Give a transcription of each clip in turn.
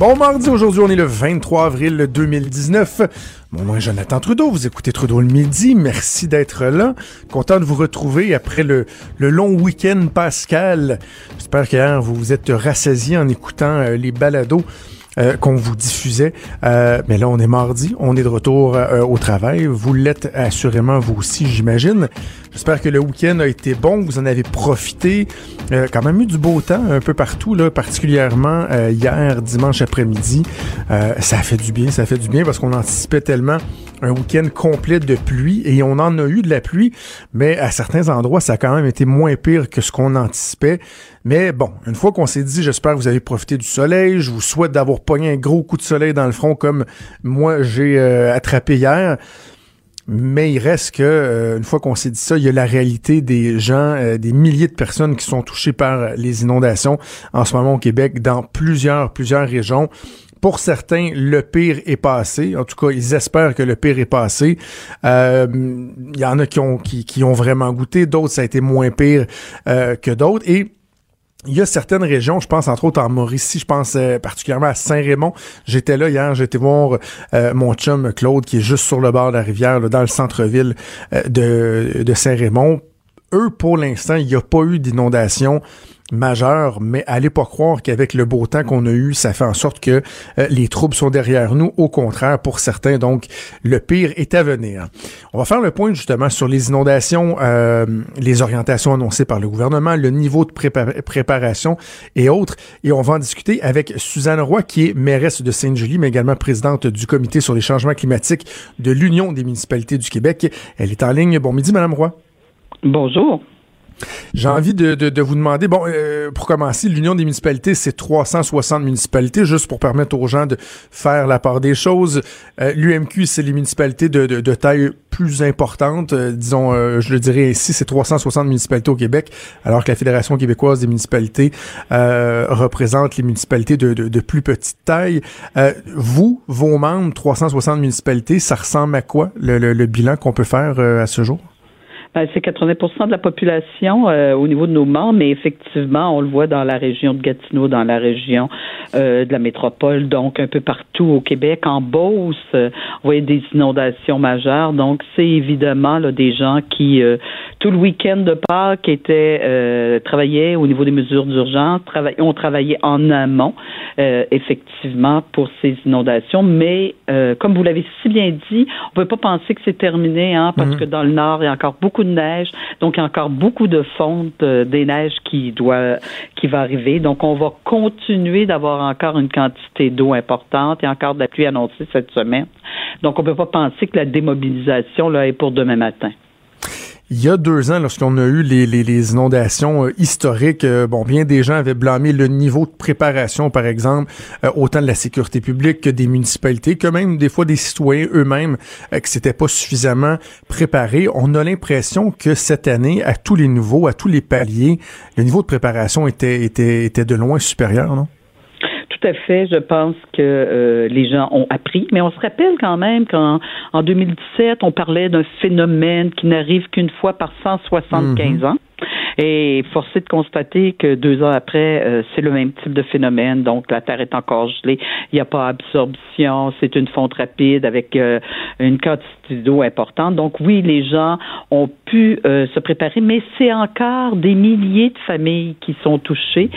Bon mardi, aujourd'hui on est le 23 avril 2019. Mon nom est Jonathan Trudeau, vous écoutez Trudeau le midi, merci d'être là. Content de vous retrouver après le, long week-end pascal. J'espère qu'hier vous vous êtes rassasié en écoutant euh, les balados. Euh, qu'on vous diffusait. Euh, mais là, on est mardi, on est de retour euh, au travail. Vous l'êtes assurément vous aussi, j'imagine. J'espère que le week-end a été bon, vous en avez profité. Euh, quand même eu du beau temps un peu partout, là, particulièrement hier, dimanche après-midi. ça fait du bien, ça fait du bien parce qu'on anticipait tellement un week-end complet de pluie et on en a eu de la pluie, mais à certains endroits, ça a quand même été moins pire que ce qu'on anticipait. Mais bon, une fois qu'on s'est dit, j'espère que vous avez profité du soleil, je vous souhaite d'avoir pogné un gros coup de soleil dans le front comme moi j'ai euh, attrapé hier. Mais il reste que, euh, une fois qu'on s'est dit ça, il y a la réalité des gens, euh, des milliers de personnes qui sont touchées par les inondations en ce moment au Québec dans plusieurs, plusieurs régions. Pour certains, le pire est passé. En tout cas, ils espèrent que le pire est passé. Euh, il y en a qui ont, qui, qui ont vraiment goûté. D'autres, ça a été moins pire euh, que d'autres. Et il y a certaines régions, je pense entre autres en Mauricie, je pense euh, particulièrement à Saint-Raymond. J'étais là hier, j'étais voir mon chum Claude qui est juste sur le bord de la rivière, dans le centre-ville de, de Saint-Raymond. Eux, pour l'instant, il n'y a pas eu d'inondation majeur, mais allez pas croire qu'avec le beau temps qu'on a eu, ça fait en sorte que euh, les troubles sont derrière nous. Au contraire, pour certains, donc, le pire est à venir. On va faire le point justement sur les inondations, euh, les orientations annoncées par le gouvernement, le niveau de préparation et autres. Et on va en discuter avec Suzanne Roy, qui est mairesse de Sainte-Julie, mais également présidente du comité sur les changements climatiques de l'Union des municipalités du Québec. Elle est en ligne. Bon midi, Madame Roy. Bonjour. J'ai envie de, de, vous demander, bon, euh, pour commencer, l'Union des municipalités, c'est 360 municipalités, juste pour permettre aux gens de faire la part des choses. Euh, L'UMQ, c'est les municipalités de, de, taille plus importante, euh, disons, je le dirais ici, c'est 360 municipalités au Québec, alors que la Fédération québécoise des municipalités représente les municipalités de, de, plus petite taille. vous, vos membres, 360 municipalités, ça ressemble à quoi, le, le bilan qu'on peut faire à ce jour? Ben, c'est 80% de la population euh, au niveau de nos membres, mais effectivement, on le voit dans la région de Gatineau, dans la région euh, de la métropole, donc un peu partout au Québec. En Beauce, euh, on voyait des inondations majeures. Donc, c'est évidemment là, des gens qui, tout le week-end de Pâques, étaient travaillaient au niveau des mesures d'urgence, ont travaillé en amont, effectivement, pour ces inondations. Mais, comme vous l'avez si bien dit, on peut pas penser que c'est terminé, hein, parce mm-hmm. que dans le Nord, il y a encore beaucoup de neige, donc encore beaucoup de fonte euh, des neiges qui doit qui va arriver. Donc on va continuer d'avoir encore une quantité d'eau importante. A encore de la pluie annoncée cette semaine. Donc on ne peut pas penser que la démobilisation là est pour demain matin. Il y a deux ans, lorsqu'on a eu les, inondations euh, historiques, euh, bon, bien des gens avaient blâmé le niveau de préparation, par exemple, euh, autant de la sécurité publique que des municipalités, que même des fois des citoyens eux-mêmes, que c'était pas suffisamment préparé. On a l'impression que cette année, à tous les niveaux, à tous les paliers, le niveau de préparation était, était, était de loin supérieur, non? Tout à fait. Je pense que euh, les gens ont appris, mais on se rappelle quand même qu'en en 2017, on parlait d'un phénomène qui n'arrive qu'une fois par 175 mhm. ans. Et forcé de constater que deux ans après, euh, c'est le même type de phénomène. Donc, la Terre est encore gelée. Il n'y a pas absorption. C'est une fonte rapide avec euh, une quantité d'eau importante. Donc, oui, les gens ont pu euh, se préparer, mais c'est encore des milliers de familles qui sont touchées.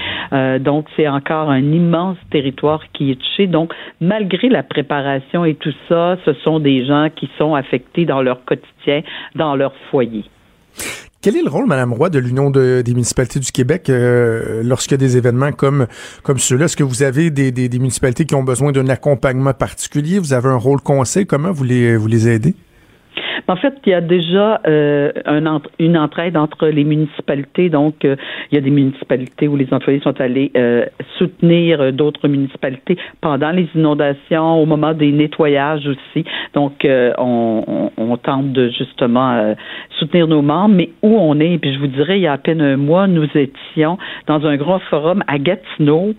donc, c'est encore un immense territoire qui est touché. Donc, malgré la préparation et tout ça, ce sont des gens qui sont affectés dans leur quotidien, dans leur foyer. Quel est le rôle, Madame Roy, de l'Union des municipalités du Québec euh, lorsqu'il y a des événements comme, comme ceux-là? Est-ce que vous avez des, des, municipalités qui ont besoin d'un accompagnement particulier? Vous avez un rôle conseil? Comment vous les, vous les aidez? En fait, il y a déjà euh, un, une entraide entre les municipalités. Donc, euh, il y a des municipalités où les employés sont allés euh, soutenir d'autres municipalités pendant les inondations, au moment des nettoyages aussi. Donc, on, on, tente de justement soutenir nos membres. Mais où on est, puis je vous dirais, il y a à peine un mois, nous étions dans un grand forum à Gatineau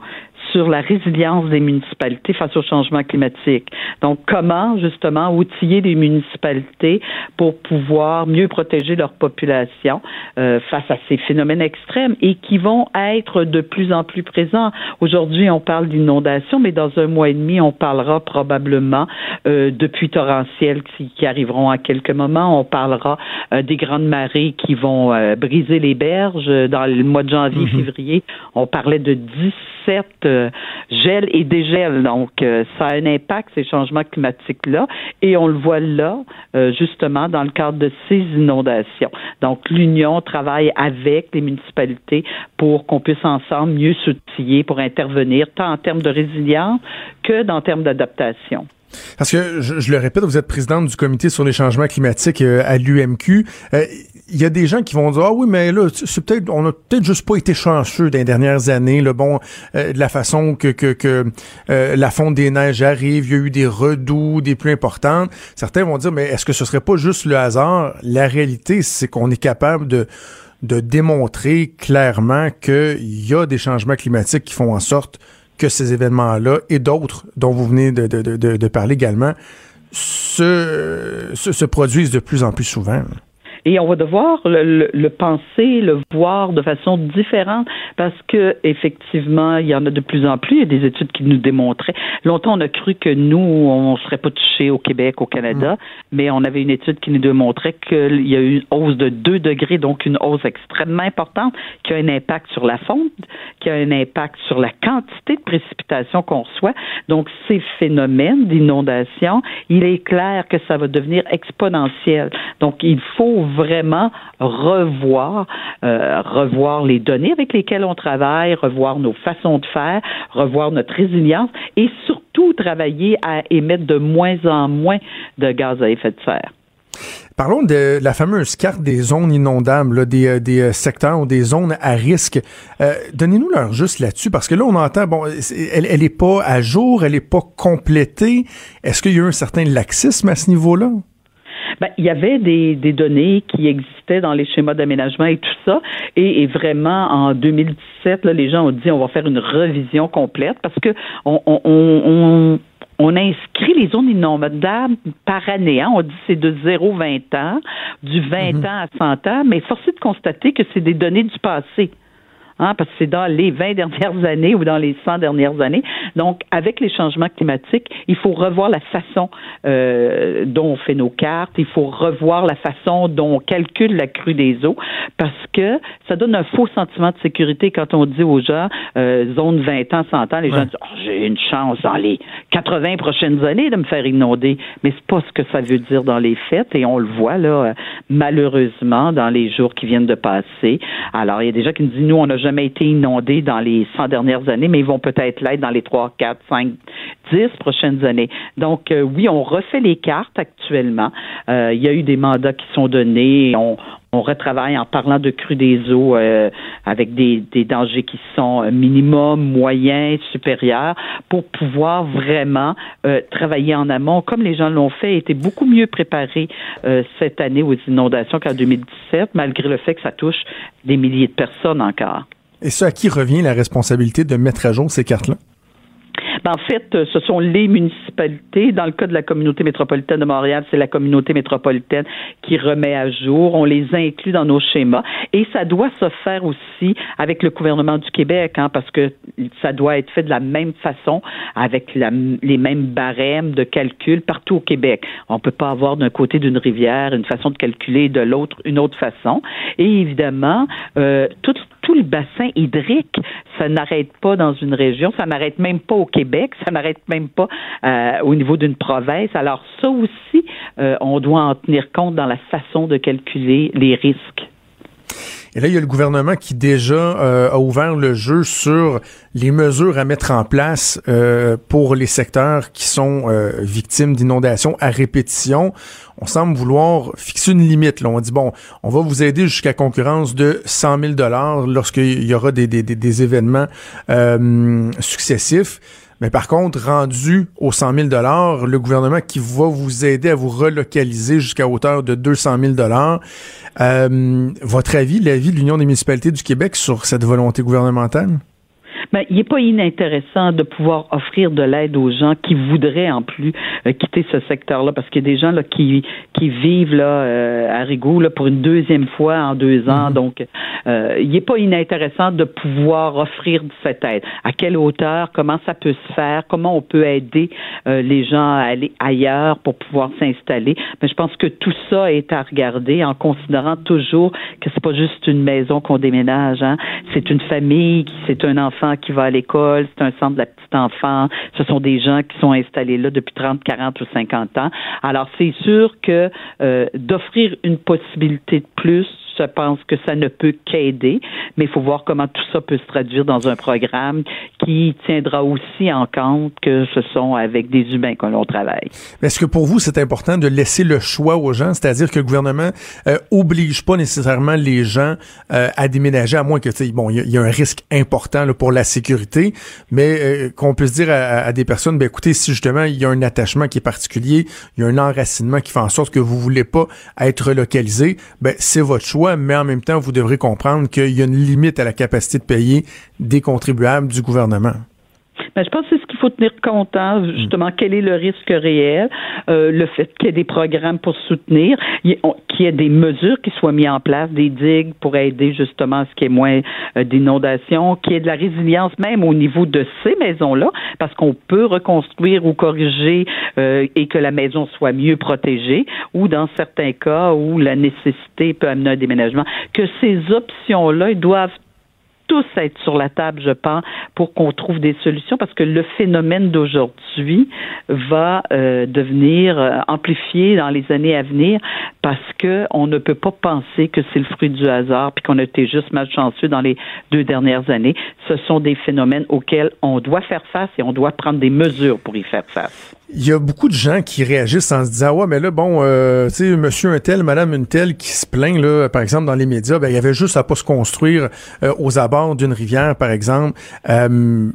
sur la résilience des municipalités face au changement climatique. Donc, comment justement outiller les municipalités pour pouvoir mieux protéger leur population euh, face à ces phénomènes extrêmes et qui vont être de plus en plus présents? Aujourd'hui, on parle d'inondations, mais dans un mois et demi, on parlera probablement euh, de pluies torrentielles qui, qui, arriveront à quelques moments. On parlera euh, des grandes marées qui vont euh, briser les berges dans le mois de janvier, mm-hmm. février. On parlait de 17 gel et dégel. Donc, euh, ça a un impact, ces changements climatiques-là, et on le voit là, euh, justement, dans le cadre de ces inondations. Donc, l'Union travaille avec les municipalités pour qu'on puisse ensemble mieux s'outiller pour intervenir, tant en termes de résilience que dans termes d'adaptation. Parce que, je, le répète, vous êtes présidente du comité sur les changements climatiques euh, à l'UMQ. Euh, il y a des gens qui vont dire ah oui mais là c'est peut-être on a peut-être juste pas été chanceux dans les dernières années le bon euh, de la façon que que, que la fonte des neiges arrive il y a eu des redoux des plus importantes. Certains vont dire mais est-ce que ce serait pas juste le hasard? La réalité c'est qu'on est capable de de démontrer clairement qu'il y a des changements climatiques qui font en sorte que ces événements-là et d'autres dont vous venez de, de, de, de parler également se, se, produisent de plus en plus souvent. Et on va devoir le, le, penser, le voir de façon différente parce que effectivement, il y en a de plus en plus. Il y a des études qui nous démontraient. Longtemps, on a cru que nous, on serait pas touchés au Québec, au Canada, mm. mais on avait une étude qui nous démontrait qu'il y a eu une hausse de 2 degrés, donc une hausse extrêmement importante, qui a un impact sur la fonte, qui a un impact sur la quantité de précipitations qu'on reçoit. Donc, ces phénomènes d'inondation, il est clair que ça va devenir exponentiel. Donc, il faut vraiment revoir, euh, revoir les données avec lesquelles on travaille, revoir nos façons de faire, revoir notre résilience et surtout travailler à émettre de moins en moins de gaz à effet de serre. Parlons de la fameuse carte des zones inondables, des, euh, des, euh, secteurs ou des zones à risque. Donnez-nous leur juste là-dessus, parce que là, on entend, bon, elle, elle est pas à jour, elle est pas complétée. Est-ce qu'il y a eu un certain laxisme à ce niveau-là? Ben, il y avait des, des, données qui existaient dans les schémas d'aménagement et tout ça. Et, vraiment, en 2017, là, les gens ont dit on va faire une revision complète parce que on, on, on on inscrit les zones inondables par année. Hein. On dit c'est de 0-20 ans, du 20 mhm. ans à 100 ans, mais force est de constater que c'est des données du passé. Hein, parce que c'est dans les 20 dernières années ou dans les 100 dernières années. Donc, avec les changements climatiques, il faut revoir la façon euh, dont on fait nos cartes, il faut revoir la façon dont on calcule la crue des eaux, parce que ça donne un faux sentiment de sécurité quand on dit aux gens euh, zone 20 ans, 100 ans, les gens disent oh, j'ai une chance dans les 80 prochaines années de me faire inonder, mais c'est pas ce que ça veut dire dans les faits et on le voit là malheureusement dans les jours qui viennent de passer. Alors, il y a des gens qui nous disent nous on a jamais été inondés dans les 100 dernières années, mais ils vont peut-être l'être dans les 3, 4, 5, 10 prochaines années. Donc, euh, oui, on refait les cartes actuellement. Euh, il y a eu des mandats qui sont donnés. On, on retravaille en parlant de crue des eaux euh, avec des, des, dangers qui sont minimum, moyen, supérieurs pour pouvoir vraiment travailler en amont comme les gens l'ont fait, étaient beaucoup mieux préparés cette année aux inondations qu'en 2017, malgré le fait que ça touche des milliers de personnes encore. Et ce, à qui revient la responsabilité de mettre à jour ces cartes-là? Ben, en fait, euh, ce sont les municipalités. Dans le cas de la communauté métropolitaine de Montréal, c'est la communauté métropolitaine qui remet à jour. On les inclut dans nos schémas. Et ça doit se faire aussi avec le gouvernement du Québec, hein, parce que ça doit être fait de la même façon, avec les mêmes barèmes de calcul partout au Québec. On ne peut pas avoir d'un côté d'une rivière une façon de calculer, de l'autre une autre façon. Et évidemment, euh, tout, tout le bassin hydrique, ça n'arrête pas dans une région, ça n'arrête même pas au Québec, ça n'arrête même pas euh, au niveau d'une province. Alors ça aussi, euh, on doit en tenir compte dans la façon de calculer les risques. Et là, il y a le gouvernement qui déjà euh, a ouvert le jeu sur les mesures à mettre en place euh, pour les secteurs qui sont euh, victimes d'inondations à répétition. On semble vouloir fixer une limite. Là. On dit, bon, on va vous aider jusqu'à concurrence de 100 000 lorsqu'il y aura des, des, des événements successifs. Mais par contre, rendu aux 100 000 le gouvernement qui va vous aider à vous relocaliser jusqu'à hauteur de 200 000 euh, Votre avis, l'avis de l'Union des municipalités du Québec sur cette volonté gouvernementale? Mais il n'est pas inintéressant de pouvoir offrir de l'aide aux gens qui voudraient en plus euh, quitter ce secteur-là, parce qu'il y a des gens là qui qui vivent là euh, à Rigaud là pour une deuxième fois en deux ans. Mhm. Donc, euh, il n'est pas inintéressant de pouvoir offrir cette aide. À quelle hauteur? Comment ça peut se faire? Comment on peut aider les gens à aller ailleurs pour pouvoir s'installer? Mais je pense que tout ça est à regarder en considérant toujours que c'est pas juste une maison qu'on déménage. Hein? C'est une famille, c'est un enfant qui va à l'école, c'est un centre de la petite enfant, ce sont des gens qui sont installés là depuis 30, 40 ou 50 ans. Alors, c'est sûr que euh, d'offrir une possibilité de plus je pense que ça ne peut qu'aider, mais il faut voir comment tout ça peut se traduire dans un programme qui tiendra aussi en compte que ce sont avec des humains que l'on travaille. Est-ce que pour vous, c'est important de laisser le choix aux gens, c'est-à-dire que le gouvernement euh, oblige pas nécessairement les gens euh, à déménager, à moins que, bon, il y, a un risque important pour la sécurité, mais euh, qu'on puisse dire à, des personnes, ben écoutez, si justement il y a un attachement qui est particulier, il y a un enracinement qui fait en sorte que vous voulez pas être localisé, ben c'est votre choix mais en même temps, vous devrez comprendre qu'il y a une limite à la capacité de payer des contribuables du gouvernement. Ben, je pense que c'est ce qu'il faut tenir compte, hein, justement, quel est le risque réel, euh, le fait qu'il y ait des programmes pour soutenir, qu'il y ait des mesures qui soient mises en place, des digues pour aider justement à ce qu'il y ait moins euh, d'inondations, qu'il y ait de la résilience même au niveau de ces maisons-là, parce qu'on peut reconstruire ou corriger euh, et que la maison soit mieux protégée, ou dans certains cas où la nécessité peut amener un déménagement, que ces options-là doivent tous être sur la table, je pense, pour qu'on trouve des solutions, parce que le phénomène d'aujourd'hui va euh, devenir euh, amplifié dans les années à venir, parce que on ne peut pas penser que c'est le fruit du hasard, puis qu'on a été juste malchanceux dans les deux dernières années. Ce sont des phénomènes auxquels on doit faire face et on doit prendre des mesures pour y faire face. Il y a beaucoup de gens qui réagissent en se disant ouais mais là bon euh, tu sais monsieur un tel madame une telle qui se plaint là par exemple dans les médias ben il y avait juste à pas se construire aux abords d'une rivière, par exemple, euh,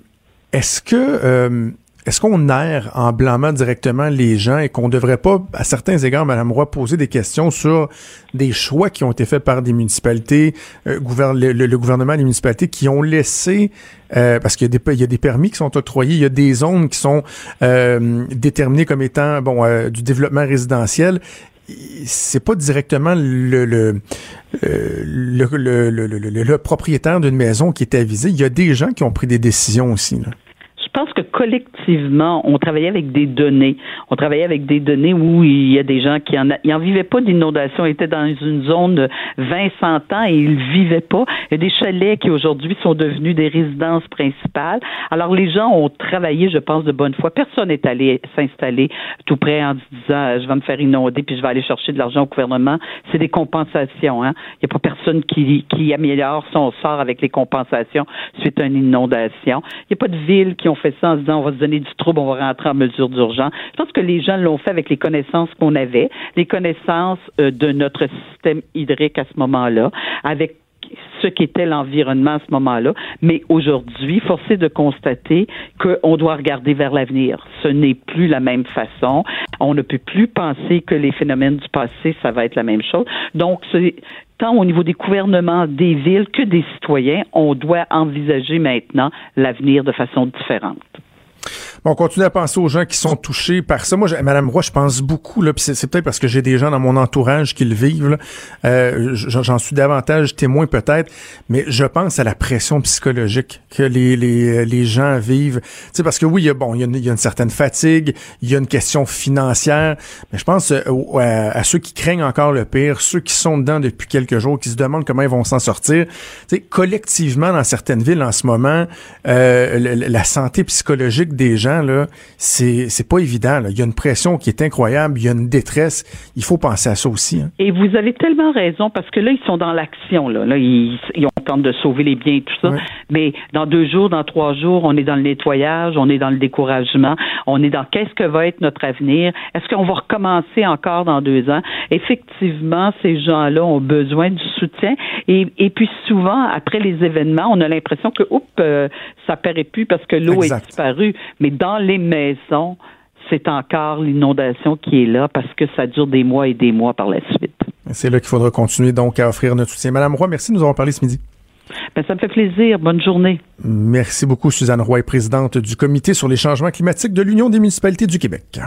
est-ce que euh, est-ce qu'on erre en blâmant directement les gens et qu'on ne devrait pas, à certains égards, Mme Roy, poser des questions sur des choix qui ont été faits par des municipalités, euh, le, gouvernement des municipalités qui ont laissé, parce qu'il y, a des permis qui sont octroyés, il y a des zones qui sont déterminées comme étant bon du développement résidentiel c'est pas directement le le, le, le, le propriétaire d'une maison qui est avisé. Il y a des gens qui ont pris des décisions aussi. Là je pense que collectivement, on travaillait avec des données. On travaillait avec des données où il y a des gens qui en, en vivaient pas d'inondation, étaient dans une zone de 20, 100 ans et ils vivaient pas. Il y a des chalets qui aujourd'hui sont devenus des résidences principales. Alors les gens ont travaillé, je pense, de bonne foi. Personne n'est allé s'installer tout près en disant je vais me faire inonder puis je vais aller chercher de l'argent au gouvernement. C'est des compensations. Hein? Il n'y a pas personne qui, qui améliore son sort avec les compensations suite à une inondation. Il n'y a pas de villes qui ont fait ça en se on va se donner du trouble, on va rentrer en mesure d'urgence. Je pense que les gens l'ont fait avec les connaissances qu'on avait, les connaissances euh, de notre système hydrique à ce moment-là, avec ce qu'était l'environnement à ce moment-là. Mais aujourd'hui, forcé de constater qu'on doit regarder vers l'avenir. Ce n'est plus la même façon. On ne peut plus penser que les phénomènes du passé, ça va être la même chose. Donc, tant au niveau des gouvernements, des villes que des citoyens, on doit envisager maintenant l'avenir de façon différente. Bon, on continue à penser aux gens qui sont touchés par ça. Moi, Madame Roy, je pense beaucoup, là, c'est, peut-être parce que j'ai des gens dans mon entourage qui le vivent. Euh, j'en suis davantage témoin peut-être, mais je pense à la pression psychologique que les, les, les gens vivent. Tu parce que oui, il y a, bon, il y a, une, certaine fatigue, il y a une question financière, mais je pense euh, à, ceux qui craignent encore le pire, ceux qui sont dedans depuis quelques jours, qui se demandent comment ils vont s'en sortir. Tu collectivement, dans certaines villes en ce moment, euh, la santé psychologique des gens gens, là, c'est, c'est pas évident. Là. Il y a une pression qui est incroyable, il y a une détresse. Il faut penser à ça aussi. Hein. Et vous avez tellement raison, parce que là, ils sont dans l'action. Là, là ils, ils ont tenté de sauver les biens et tout ça. Mais dans deux jours, dans trois jours, on est dans le nettoyage, on est dans le découragement, on est dans qu'est-ce que va être notre avenir. Est-ce qu'on va recommencer encore dans deux ans? Effectivement, ces gens-là ont besoin du soutien. Et, et puis souvent, après les événements, on a l'impression que, oups, euh, ça paraît plus parce que l'eau est disparue. Mais dans les maisons, c'est encore l'inondation qui est là parce que ça dure des mois et des mois par la suite. C'est là qu'il faudra continuer donc à offrir notre soutien. Madame Roy, merci de nous avoir parlé ce midi. Ben, ça me fait plaisir. Bonne journée. Merci beaucoup, Suzanne Roy, présidente du Comité sur les changements climatiques de l'Union des municipalités du Québec.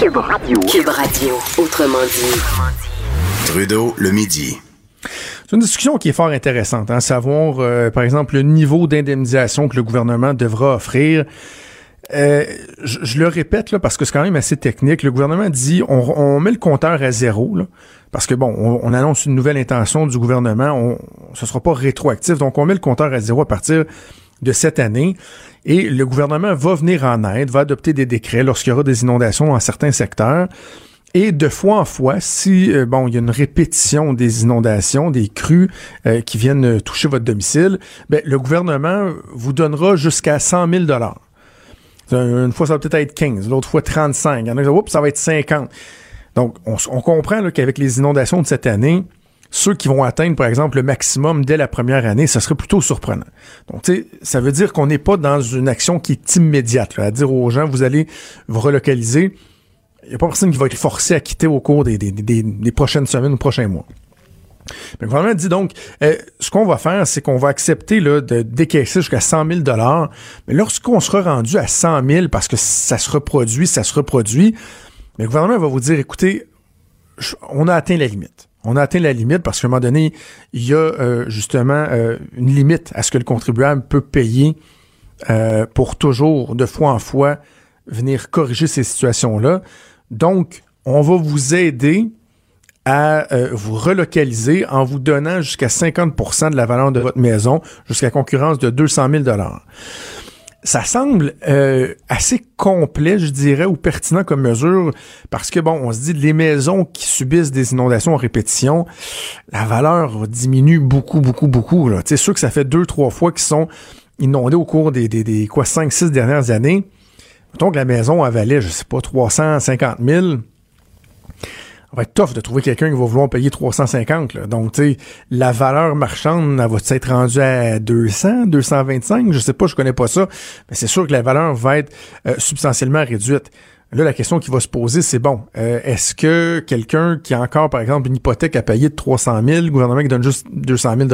Cube Radio. Cube Radio, autrement dit. Trudeau, le midi. C'est une discussion qui est fort intéressante. Hein? Savoir, euh, par exemple, le niveau d'indemnisation que le gouvernement devra offrir. Euh, je, le répète là parce que c'est quand même assez technique. Le gouvernement dit on, on met le compteur à zéro là, parce que bon, on, annonce une nouvelle intention du gouvernement. On, ce sera pas rétroactif, donc on met le compteur à zéro à partir de cette année. Et le gouvernement va venir en aide, va adopter des décrets lorsqu'il y aura des inondations dans certains secteurs. Et de fois en fois, si euh, bon, il y a une répétition des inondations, des crues euh, qui viennent toucher votre domicile, ben, le gouvernement vous donnera jusqu'à 100 000 dollars. Une fois, ça va peut-être être 15, l'autre fois 35. Il y en a qui disent, ça va être 50. Donc, on, comprend qu'avec les inondations de cette année, ceux qui vont atteindre, par exemple, le maximum dès la première année, ça serait plutôt surprenant. Donc, tu sais, ça veut dire qu'on n'est pas dans une action qui est immédiate, à dire aux gens, vous allez vous relocaliser. Il n'y a pas personne qui va être forcé à quitter au cours des, des prochaines semaines ou prochains mois. Le gouvernement dit donc, euh, ce qu'on va faire, c'est qu'on va accepter là, de décaisser jusqu'à 100 000 mais lorsqu'on sera rendu à 100 000, parce que ça se reproduit, ça se reproduit, le gouvernement va vous dire, écoutez, on a atteint la limite. On a atteint la limite parce qu'à un moment donné, il y a euh, justement euh, une limite à ce que le contribuable peut payer pour toujours, de fois en fois, venir corriger ces situations-là. Donc, on va vous aider à euh, vous relocaliser en vous donnant jusqu'à 50% de la valeur de votre maison, jusqu'à concurrence de 200 000 ça semble euh, assez complet, je dirais, ou pertinent comme mesure, parce que bon, on se dit les maisons qui subissent des inondations en répétition, la valeur diminue beaucoup, beaucoup, beaucoup. C'est sûr que ça fait deux, trois fois qu'ils sont inondés au cours des, des, des quoi, cinq, six dernières années. Mettons que la maison avalait, je sais pas, 350 000 ça va être tough de trouver quelqu'un qui va vouloir payer 350. Là. Donc, tu sais, la valeur marchande, elle va être rendue à 200, 225? Je sais pas, je connais pas ça. Mais c'est sûr que la valeur va être euh, substantiellement réduite. Là, la question qui va se poser, c'est bon, euh, est-ce que quelqu'un qui a encore, par exemple, une hypothèque à payer de 300 000, le gouvernement qui donne juste 200 000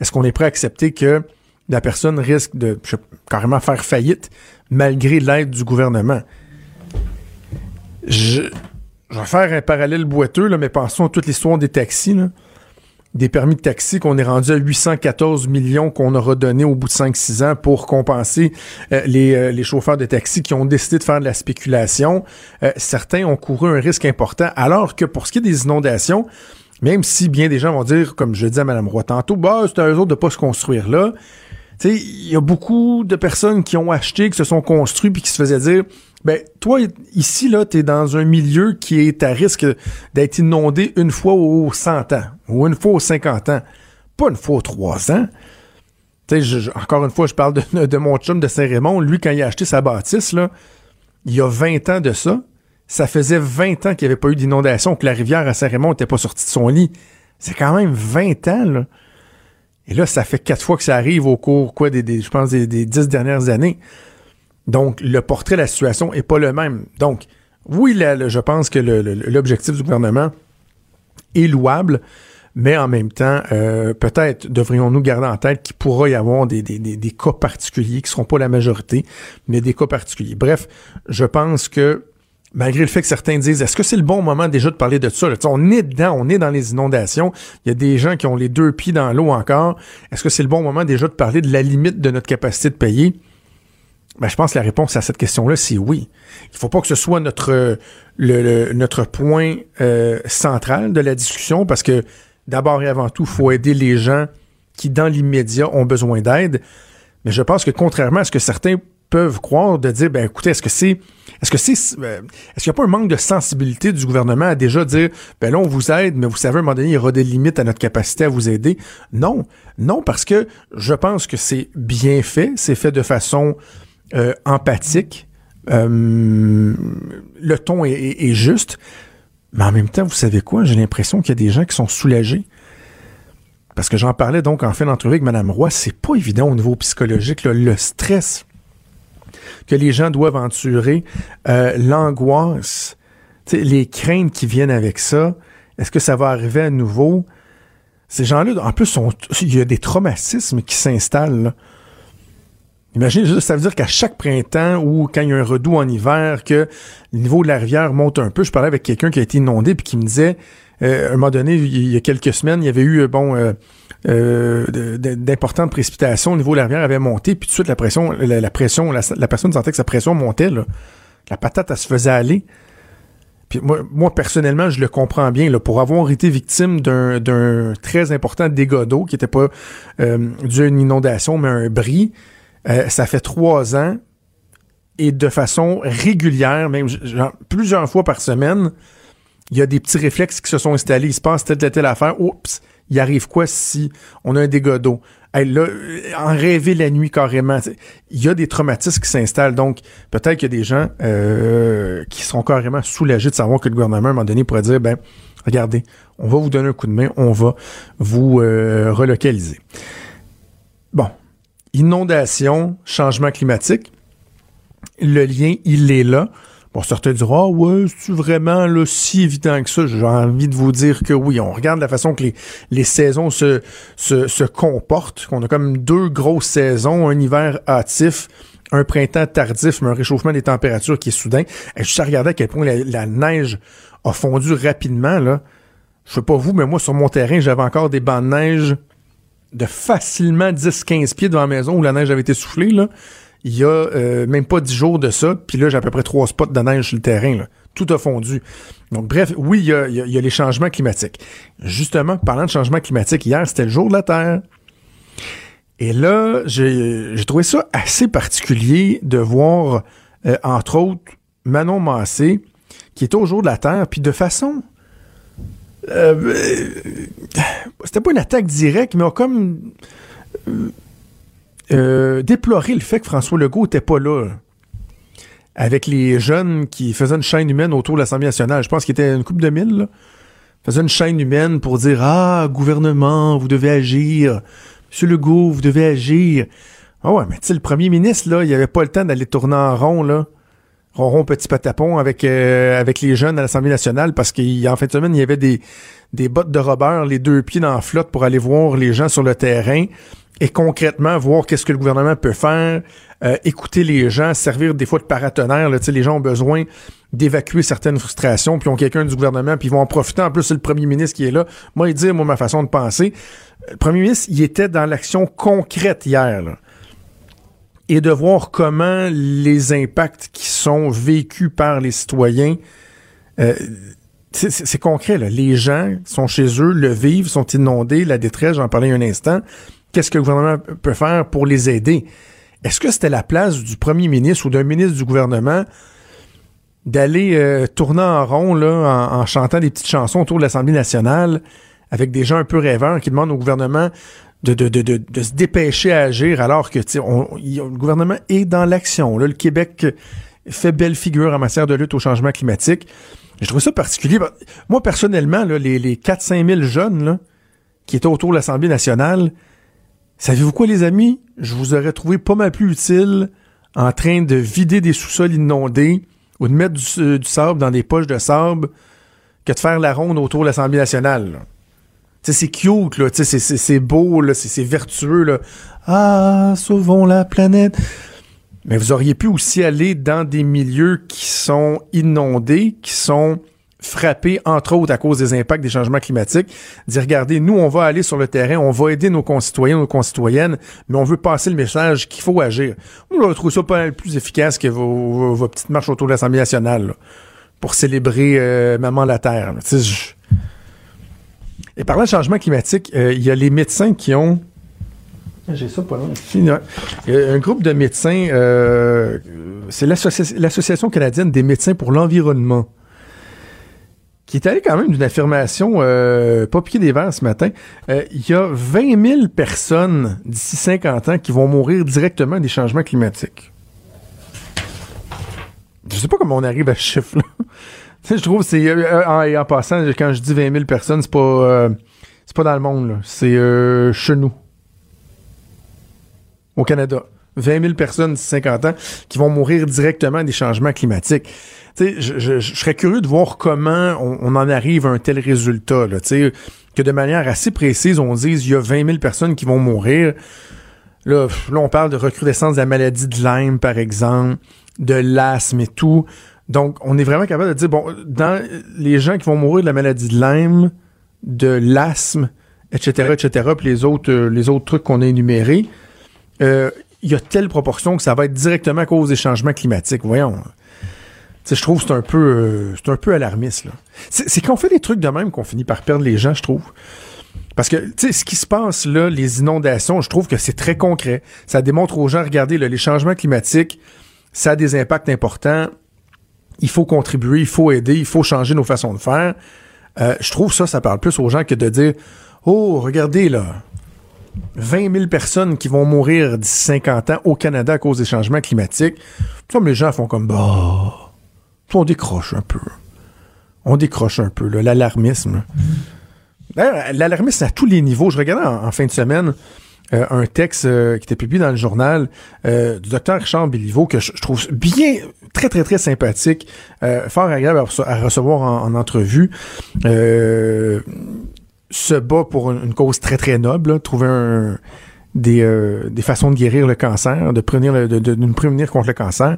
est-ce qu'on est prêt à accepter que la personne risque de carrément faire faillite malgré l'aide du gouvernement? Je, je vais faire un parallèle boiteux, là, mais pensons à toute l'histoire des taxis. Des permis de taxi qu'on est rendu à 814 millions qu'on aura donné au bout de 5-6 ans pour compenser euh, les, euh, les, chauffeurs de taxi qui ont décidé de faire de la spéculation. Euh, certains ont couru un risque important, alors que pour ce qui est des inondations, même si bien des gens vont dire, comme je dis à Mme Roy tantôt, bah, c'est à eux autres de pas se construire là. Il y a beaucoup de personnes qui ont acheté, qui se sont construits, puis qui se faisaient dire ben, toi, ici, là, t'es dans un milieu qui est à risque d'être inondé une fois aux 100 ans, ou une fois aux 50 ans, pas une fois aux 3 ans. Tu sais, encore une fois, je parle de, de, mon chum de Saint-Raymond. Lui, quand il a acheté sa bâtisse, là, il y a 20 ans de ça, ça faisait 20 ans qu'il n'y avait pas eu d'inondation, que la rivière à Saint-Raymond n'était pas sortie de son lit. C'est quand même 20 ans, là. Et là, ça fait quatre fois que ça arrive au cours, quoi, des, je pense, des, des dix dernières années. Donc, le portrait de la situation est pas le même. Donc, oui, je pense que l'objectif du gouvernement est louable, mais en même temps, euh, peut-être devrions-nous garder en tête qu'il pourra y avoir des, cas particuliers qui ne seront pas la majorité, mais des cas particuliers. Bref, je pense que malgré le fait que certains disent est-ce que c'est le bon moment déjà de parler de ça? On est dedans, on est dans les inondations. Il y a des gens qui ont les deux pieds dans l'eau encore. Est-ce que c'est le bon moment déjà de parler de la limite de notre capacité de payer? Ben, je pense que la réponse à cette question-là, c'est oui. Il faut pas que ce soit notre, le, notre point euh, central de la discussion parce que d'abord et avant tout, il faut aider les gens qui, dans l'immédiat, ont besoin d'aide. Mais je pense que contrairement à ce que certains peuvent croire de dire, ben écoutez, est-ce que c'est est-ce que c'est euh, est-ce qu'il n'y a pas un manque de sensibilité du gouvernement à déjà dire ben là on vous aide, mais vous savez à un moment donné il y aura des limites à notre capacité à vous aider? Non, non parce que je pense que c'est bien fait, c'est fait de façon euh, empathique, euh, le ton est, juste, mais en même temps vous savez quoi? J'ai l'impression qu'il y a des gens qui sont soulagés. Parce que j'en parlais donc en fin d'entrevue avec Mme Roy, c'est pas évident au niveau psychologique, le stress que les gens doivent endurer, euh, l'angoisse, les craintes qui viennent avec ça. Est-ce que ça va arriver à nouveau? Ces gens-là, en plus, il y a des traumatismes qui s'installent. Imagine, ça veut dire qu'à chaque printemps ou quand il y a un redout en hiver, que le niveau de la rivière monte un peu. Je parlais avec quelqu'un qui a été inondé puis qui me disait, euh, à un moment donné, il y a quelques semaines, il y avait eu, bon, euh, euh, d'importantes précipitations au niveau de la rivière avait monté, puis tout de suite la pression, la, pression, la, personne sentait que sa pression montait, la patate, elle se faisait aller. Moi, personnellement, je le comprends bien. Pour avoir été victime d'un très important dégât d'eau qui n'était pas euh, dû à une inondation, mais un bris, euh, ça fait trois ans et de façon régulière, même plusieurs fois par semaine, il y a des petits réflexes qui se sont installés. Il se passe telle, telle, telle affaire. Oups, il arrive quoi si on a un dégât d'eau? en rêver la nuit carrément. Il y a des traumatismes qui s'installent. Donc, peut-être qu'il y a des gens euh, qui seront carrément soulagés de savoir que le gouvernement, à un moment donné, pourrait dire, ben, regardez, on va vous donner un coup de main, on va vous euh, relocaliser. Bon. Inondation, changement climatique. Le lien, il est là. Bon, certains diront, ah ouais, c'est vraiment là, si évident que ça? J'ai envie de vous dire que oui. On regarde la façon que les, les saisons se, se, se comportent. On a comme deux grosses saisons, un hiver hâtif, un printemps tardif, mais un réchauffement des températures qui est soudain. Et je regardé à quel point la, neige a fondu rapidement, là. Je sais pas vous, mais moi, sur mon terrain, j'avais encore des bancs de neige de facilement 10-15 pieds devant la maison où la neige avait été soufflée, là il y a euh, même pas dix jours de ça, puis là, j'ai à peu près trois spots de neige sur le terrain. Tout a fondu. Donc, bref, oui, il y, a, les changements climatiques. Justement, parlant de changements climatiques, hier, c'était le jour de la Terre. Et là, j'ai trouvé ça assez particulier de voir, euh, entre autres, Manon Massé, qui est au jour de la Terre, puis de façon... Euh, c'était pas une attaque directe, mais comme euh, déplorer le fait que François Legault n'était pas là avec les jeunes qui faisaient une chaîne humaine autour de l'Assemblée nationale. Je pense qu'il était une coupe de mille, là. Faisait une chaîne humaine pour dire Ah, gouvernement, vous devez agir. Monsieur Legault, vous devez agir. Ah ouais, mais tu sais, le premier ministre, là, il avait pas le temps d'aller tourner en rond, là. Ronron petit patapon avec euh, avec les jeunes à l'Assemblée nationale parce qu'en fin de semaine, il y avait des, des bottes de Robert, les deux pieds dans la flotte pour aller voir les gens sur le terrain et concrètement voir qu'est-ce que le gouvernement peut faire, euh, écouter les gens, servir des fois de paratonnerre. Là, les gens ont besoin d'évacuer certaines frustrations, puis ont quelqu'un du gouvernement, puis ils vont en profiter. En plus, c'est le premier ministre qui est là. Moi, il dit, moi, ma façon de penser. Le premier ministre, il était dans l'action concrète hier. Et de voir comment les impacts qui sont vécus par les citoyens, euh, c'est concret. Là. Les gens sont chez eux, le vivent, sont inondés, la détresse, j'en parlais un instant qu'est-ce que le gouvernement peut faire pour les aider? Est-ce que c'était la place du premier ministre ou d'un ministre du gouvernement d'aller euh, tourner en rond là, en, chantant des petites chansons autour de l'Assemblée nationale avec des gens un peu rêveurs qui demandent au gouvernement de, se dépêcher à agir alors que le gouvernement est dans l'action. Le Québec fait belle figure en matière de lutte au changement climatique. Je trouve ça particulier. Moi, personnellement, les, les 4-5 000 jeunes qui étaient autour de l'Assemblée nationale, Savez-vous quoi, les amis? Je vous aurais trouvé pas mal plus utile en train de vider des sous-sols inondés ou de mettre du, euh, sable dans des poches de sable que de faire la ronde autour de l'Assemblée nationale. C'est cute, là. C'est beau, là. C'est vertueux, là. Ah, sauvons la planète. Mais vous auriez pu aussi aller dans des milieux qui sont inondés, qui sont frappé, entre autres, à cause des impacts des changements climatiques, dire, regardez, nous, on va aller sur le terrain, on va aider nos concitoyens, nos concitoyennes, mais on veut passer le message qu'il faut agir. Moi, je trouve ça pas plus efficace que vos, petites marches autour de l'Assemblée nationale, pour célébrer euh, Maman la Terre. Et parlant de changement climatique, euh, il y a les médecins qui ont J'ai ça pas loin. Un groupe de médecins, euh, c'est l'Association canadienne des médecins pour l'environnement, qui est allé quand même d'une affirmation euh, pas piqué des verres ce matin. Il y a 20 000 personnes d'ici 50 ans qui vont mourir directement des changements climatiques. Je sais pas comment on arrive à ce chiffre-là. Je trouve c'est euh, en, en, passant quand je dis 20 000 personnes, c'est pas c'est pas dans le monde c'est chez nous au Canada. 20 000 personnes d'ici 50 ans qui vont mourir directement des changements climatiques. Je, je, je, serais curieux de voir comment on, en arrive à un tel résultat. Là, que de manière assez précise, on dise il y a 20 000 personnes qui vont mourir. Là, là, on parle de recrudescence de la maladie de Lyme, par exemple, de l'asthme et tout. Donc, on est vraiment capable de dire, bon, dans les gens qui vont mourir de la maladie de Lyme, de l'asthme, etc., etc., puis les autres, euh, les autres trucs qu'on a énumérés, euh, il y a telle proportion que ça va être directement à cause des changements climatiques. Voyons. je trouve que c'est un peu euh, c'est un peu alarmiste. C'est quand on fait des trucs de même qu'on finit par perdre les gens, je trouve. Parce que, tu sais, ce qui se passe là, les inondations, je trouve que c'est très concret. Ça démontre aux gens, regardez, les changements climatiques, ça a des impacts importants. Il faut contribuer, il faut aider, il faut changer nos façons de faire. Euh, je trouve ça, ça parle plus aux gens que de dire, oh, regardez là, 20 000 personnes qui vont mourir d'ici 50 ans au Canada à cause des changements climatiques. Comme les gens font comme, bah, on décroche un peu. On décroche un peu, l'alarmisme. L'alarmisme à tous les niveaux. Je regardais en, fin de semaine euh, un texte euh, qui était publié dans le journal euh, du docteur Richard Béliveau que je, trouve bien, très, très, très sympathique, fort agréable à, recevoir en, en entrevue se bat pour une, cause très très noble, trouver un, des, euh, des façons de guérir le cancer, de, prévenir de, de, nous prévenir contre le cancer.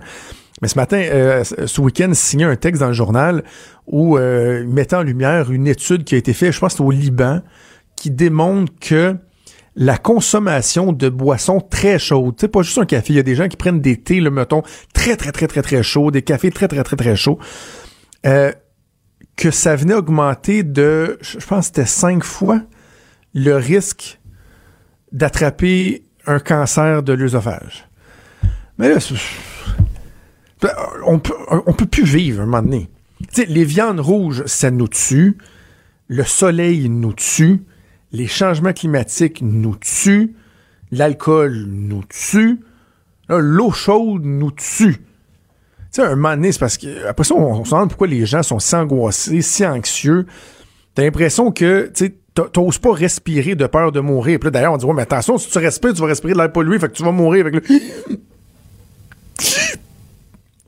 Mais ce matin, euh, ce week-end, signé un texte dans le journal où euh, il mettait en lumière une étude qui a été faite, je pense, au Liban, qui démontre que la consommation de boissons très chaudes, sais, pas juste un café, il y a des gens qui prennent des thés, le mettons, très, très, très, très, très chauds, des cafés très, très, très, très chauds, euh, que ça venait augmenter de, je pense c'était cinq fois le risque d'attraper un cancer de l'œsophage. Mais là, on peut, on peut plus vivre un moment donné. les viandes rouges, ça nous tue. Le soleil nous tue. Les changements climatiques nous tuent. L'alcool nous tue. L'eau chaude nous tue. Tu sais, un moment donné, c'est parce que, après ça, on, se demande pourquoi les gens sont si angoissés, si anxieux. T'as l'impression que, tu sais, t'oses pas respirer de peur de mourir. Puis d'ailleurs, on dit, ouais, mais attention, si tu respires, tu vas respirer de l'air pollué, fait que tu vas mourir avec le...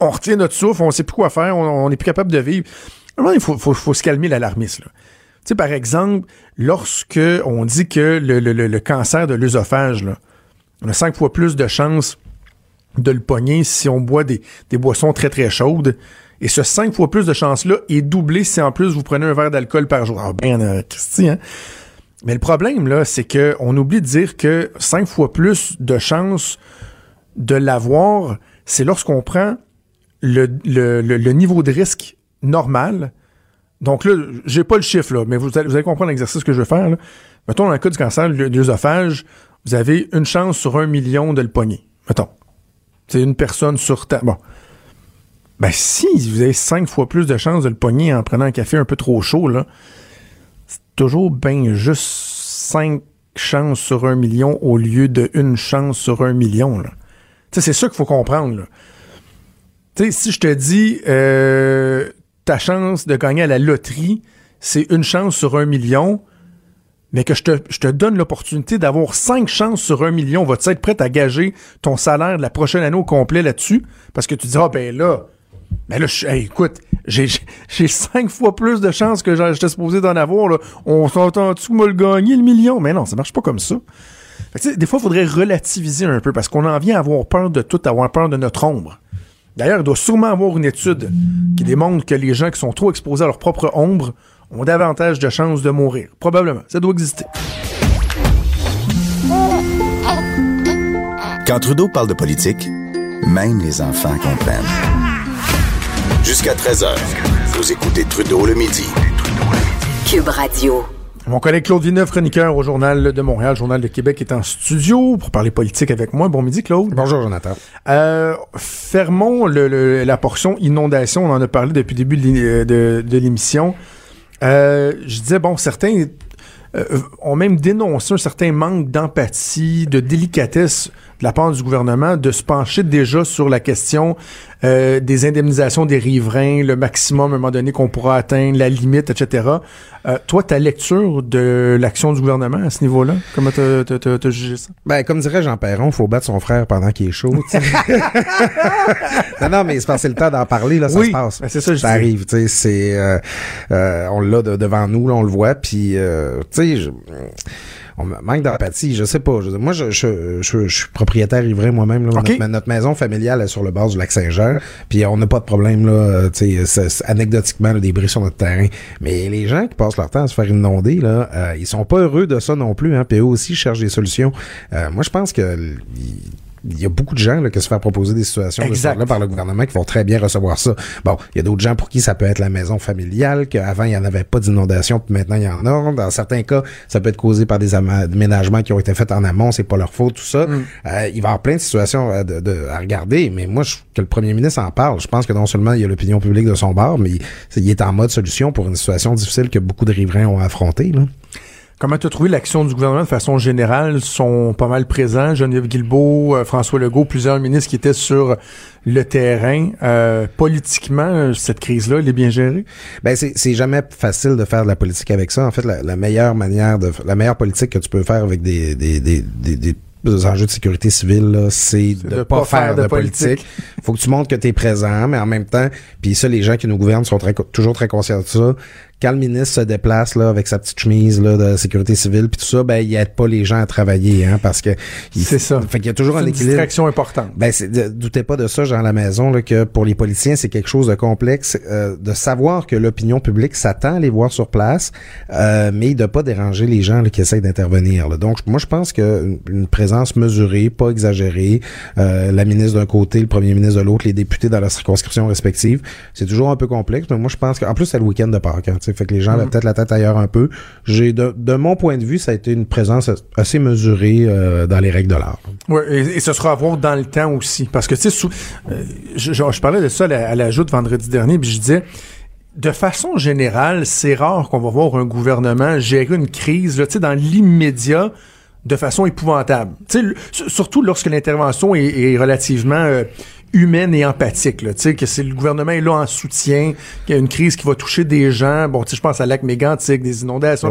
on retient notre souffle, on sait plus quoi faire, on n'est plus capable de vivre. il faut, faut, faut, se calmer l'alarmisme, Tu sais, par exemple, lorsque on dit que le, cancer de l'œsophage, on a cinq fois plus de chances de le pogner si on boit des, boissons très très chaudes. Et ce cinq fois plus de chance-là est doublé si en plus vous prenez un verre d'alcool par jour. Ah ben, euh, Christy, hein? Mais le problème, là, c'est qu'on oublie de dire que cinq fois plus de chances de l'avoir, c'est lorsqu'on prend le, niveau de risque normal. Donc là, j'ai pas le chiffre, mais vous allez, comprendre l'exercice que je vais faire. Mettons, dans le cas du cancer de l'œsophage, vous avez une chance sur un million de le pogner. Mettons. C'est une personne sur ta. Bon. Ben, si vous avez cinq fois plus de chances de le pogner en prenant un café un peu trop chaud, c'est toujours bien juste cinq chances sur un million au lieu de une chance sur un million, là. c'est ça qu'il faut comprendre, si je te dis euh, ta chance de gagner à la loterie, c'est une chance sur un million, mais que je te, donne l'opportunité d'avoir cinq chances sur un million, vas-tu être prêt à gager ton salaire de la prochaine année au complet là-dessus? Parce que tu dis, ah ben là, ben là, écoute, j'ai, cinq fois plus de chances que j'étais supposé d'en avoir. Là. On s'entend-tu me le gagner, le million? Mais non, ça marche pas comme ça. des fois, il faudrait relativiser un peu parce qu'on en vient à avoir peur de tout, à avoir peur de notre ombre. D'ailleurs, il doit sûrement avoir une étude qui démontre que les gens qui sont trop exposés à leur propre ombre ont davantage de chances de mourir. Probablement. Ça doit exister. Quand Trudeau parle de politique, même les enfants comprennent. Jusqu'à 13h, vous écoutez Trudeau le midi. Cube Radio. Mon collègue Claude Villeneuve, chroniqueur au Journal de Montréal, Journal de Québec, est en studio pour parler politique avec moi. Bon midi, Claude. Bonjour, Jonathan. Euh, fermons le, le, la portion inondation. On en a parlé depuis le début de, de l'émission. Euh, je disais, bon, certains euh, ont même dénoncé un certain manque d'empathie, de délicatesse de la part du gouvernement de se pencher déjà sur la question euh, des indemnisations des riverains, le maximum à un moment donné qu'on pourra atteindre, la limite, etc. Euh, toi, ta lecture de l'action du gouvernement à ce niveau-là, comment t'as jugé ça? Ben, comme dirait Jean Perron, faut battre son frère pendant qu'il est chaud. non, non, mais c'est passé le temps d'en parler, là, ça se passe. Ben c'est ça, ça arrive, tu sais, c'est... Euh, euh, on l'a devant nous, là, on le voit, puis, euh, tu sais on manque d'empathie, je sais pas. moi, je, je, je, suis propriétaire riverain moi-même. Notre, maison familiale est sur le bord du lac Saint-Jean, puis on n'a pas de problème là. Euh, anecdotiquement, des bris sur notre terrain. Mais les gens qui passent leur temps à se faire inonder, là, euh, ils sont pas heureux de ça non plus. Hein, puis eux aussi cherchent des solutions. Euh, moi, je pense que il y a beaucoup de gens là, qui se font proposer des situations de là par le gouvernement qui vont très bien recevoir ça. Bon, il y a d'autres gens pour qui ça peut être la maison familiale, qu'avant il n'y en avait pas d'inondation, puis maintenant il y en a. Dans certains cas, ça peut être causé par des aménagements qui ont été faits en amont, c'est pas leur faute, tout ça. Mm. Euh, il va y avoir plein de situations à, euh, de, à regarder, mais moi, je, que le premier ministre en parle, je pense que non seulement il y a l'opinion publique de son bord, mais il, est en mode solution pour une situation difficile que beaucoup de riverains ont affrontée. Là. Comment tu as trouvé l'action du gouvernement de façon générale? sont pas mal présents. Geneviève Guilbeault, euh, François Legault, plusieurs ministres qui étaient sur le terrain. Euh, politiquement, cette crise-là, elle est bien gérée? Ben, c'est jamais facile de faire de la politique avec ça. En fait, la, meilleure manière de la meilleure politique que tu peux faire avec des, des, des, des, enjeux de sécurité civile, c'est de, pas, faire, de, politique. Faut que tu montres que tu es présent, mais en même temps, puis ça, les gens qui nous gouvernent sont très, toujours très conscients de ça quand le ministre se déplace là avec sa petite chemise là de sécurité civile puis tout ça, ben il aide pas les gens à travailler hein parce que c'est ça. Fait qu'il y a toujours un une équilibre. distraction importante. Ben c'est doutez pas de ça Jean à la maison là que pour les politiciens c'est quelque chose de complexe euh, de savoir que l'opinion publique s'attend à les voir sur place, euh, mais de pas déranger les gens là, qui essayent d'intervenir. Donc moi je pense que une présence mesurée, pas exagérée, euh, la ministre d'un côté, le premier ministre de l'autre, les députés dans leurs circonscriptions respectives, c'est toujours un peu complexe. Mais moi je pense qu'en plus c'est le week-end de Pâques. Hein, fait que les gens avaient mm. peut-être la tête ailleurs un peu. J'ai de, de, mon point de vue, ça a été une présence assez mesurée euh, dans les règles de l'art. Oui, et, ce sera à voir dans le temps aussi. Parce que, tu sais, euh, je, je, parlais de ça à la, à vendredi dernier, puis je disais, de façon générale, c'est rare qu'on va voir un gouvernement gérer une crise, là, tu sais, dans l'immédiat, de façon épouvantable. surtout lorsque l'intervention est, est relativement euh, humaine et empathique. Là, que c'est le gouvernement est là en soutien, qu'il y a une crise qui va toucher des gens. Bon, je pense à lac mégantique, des inondations.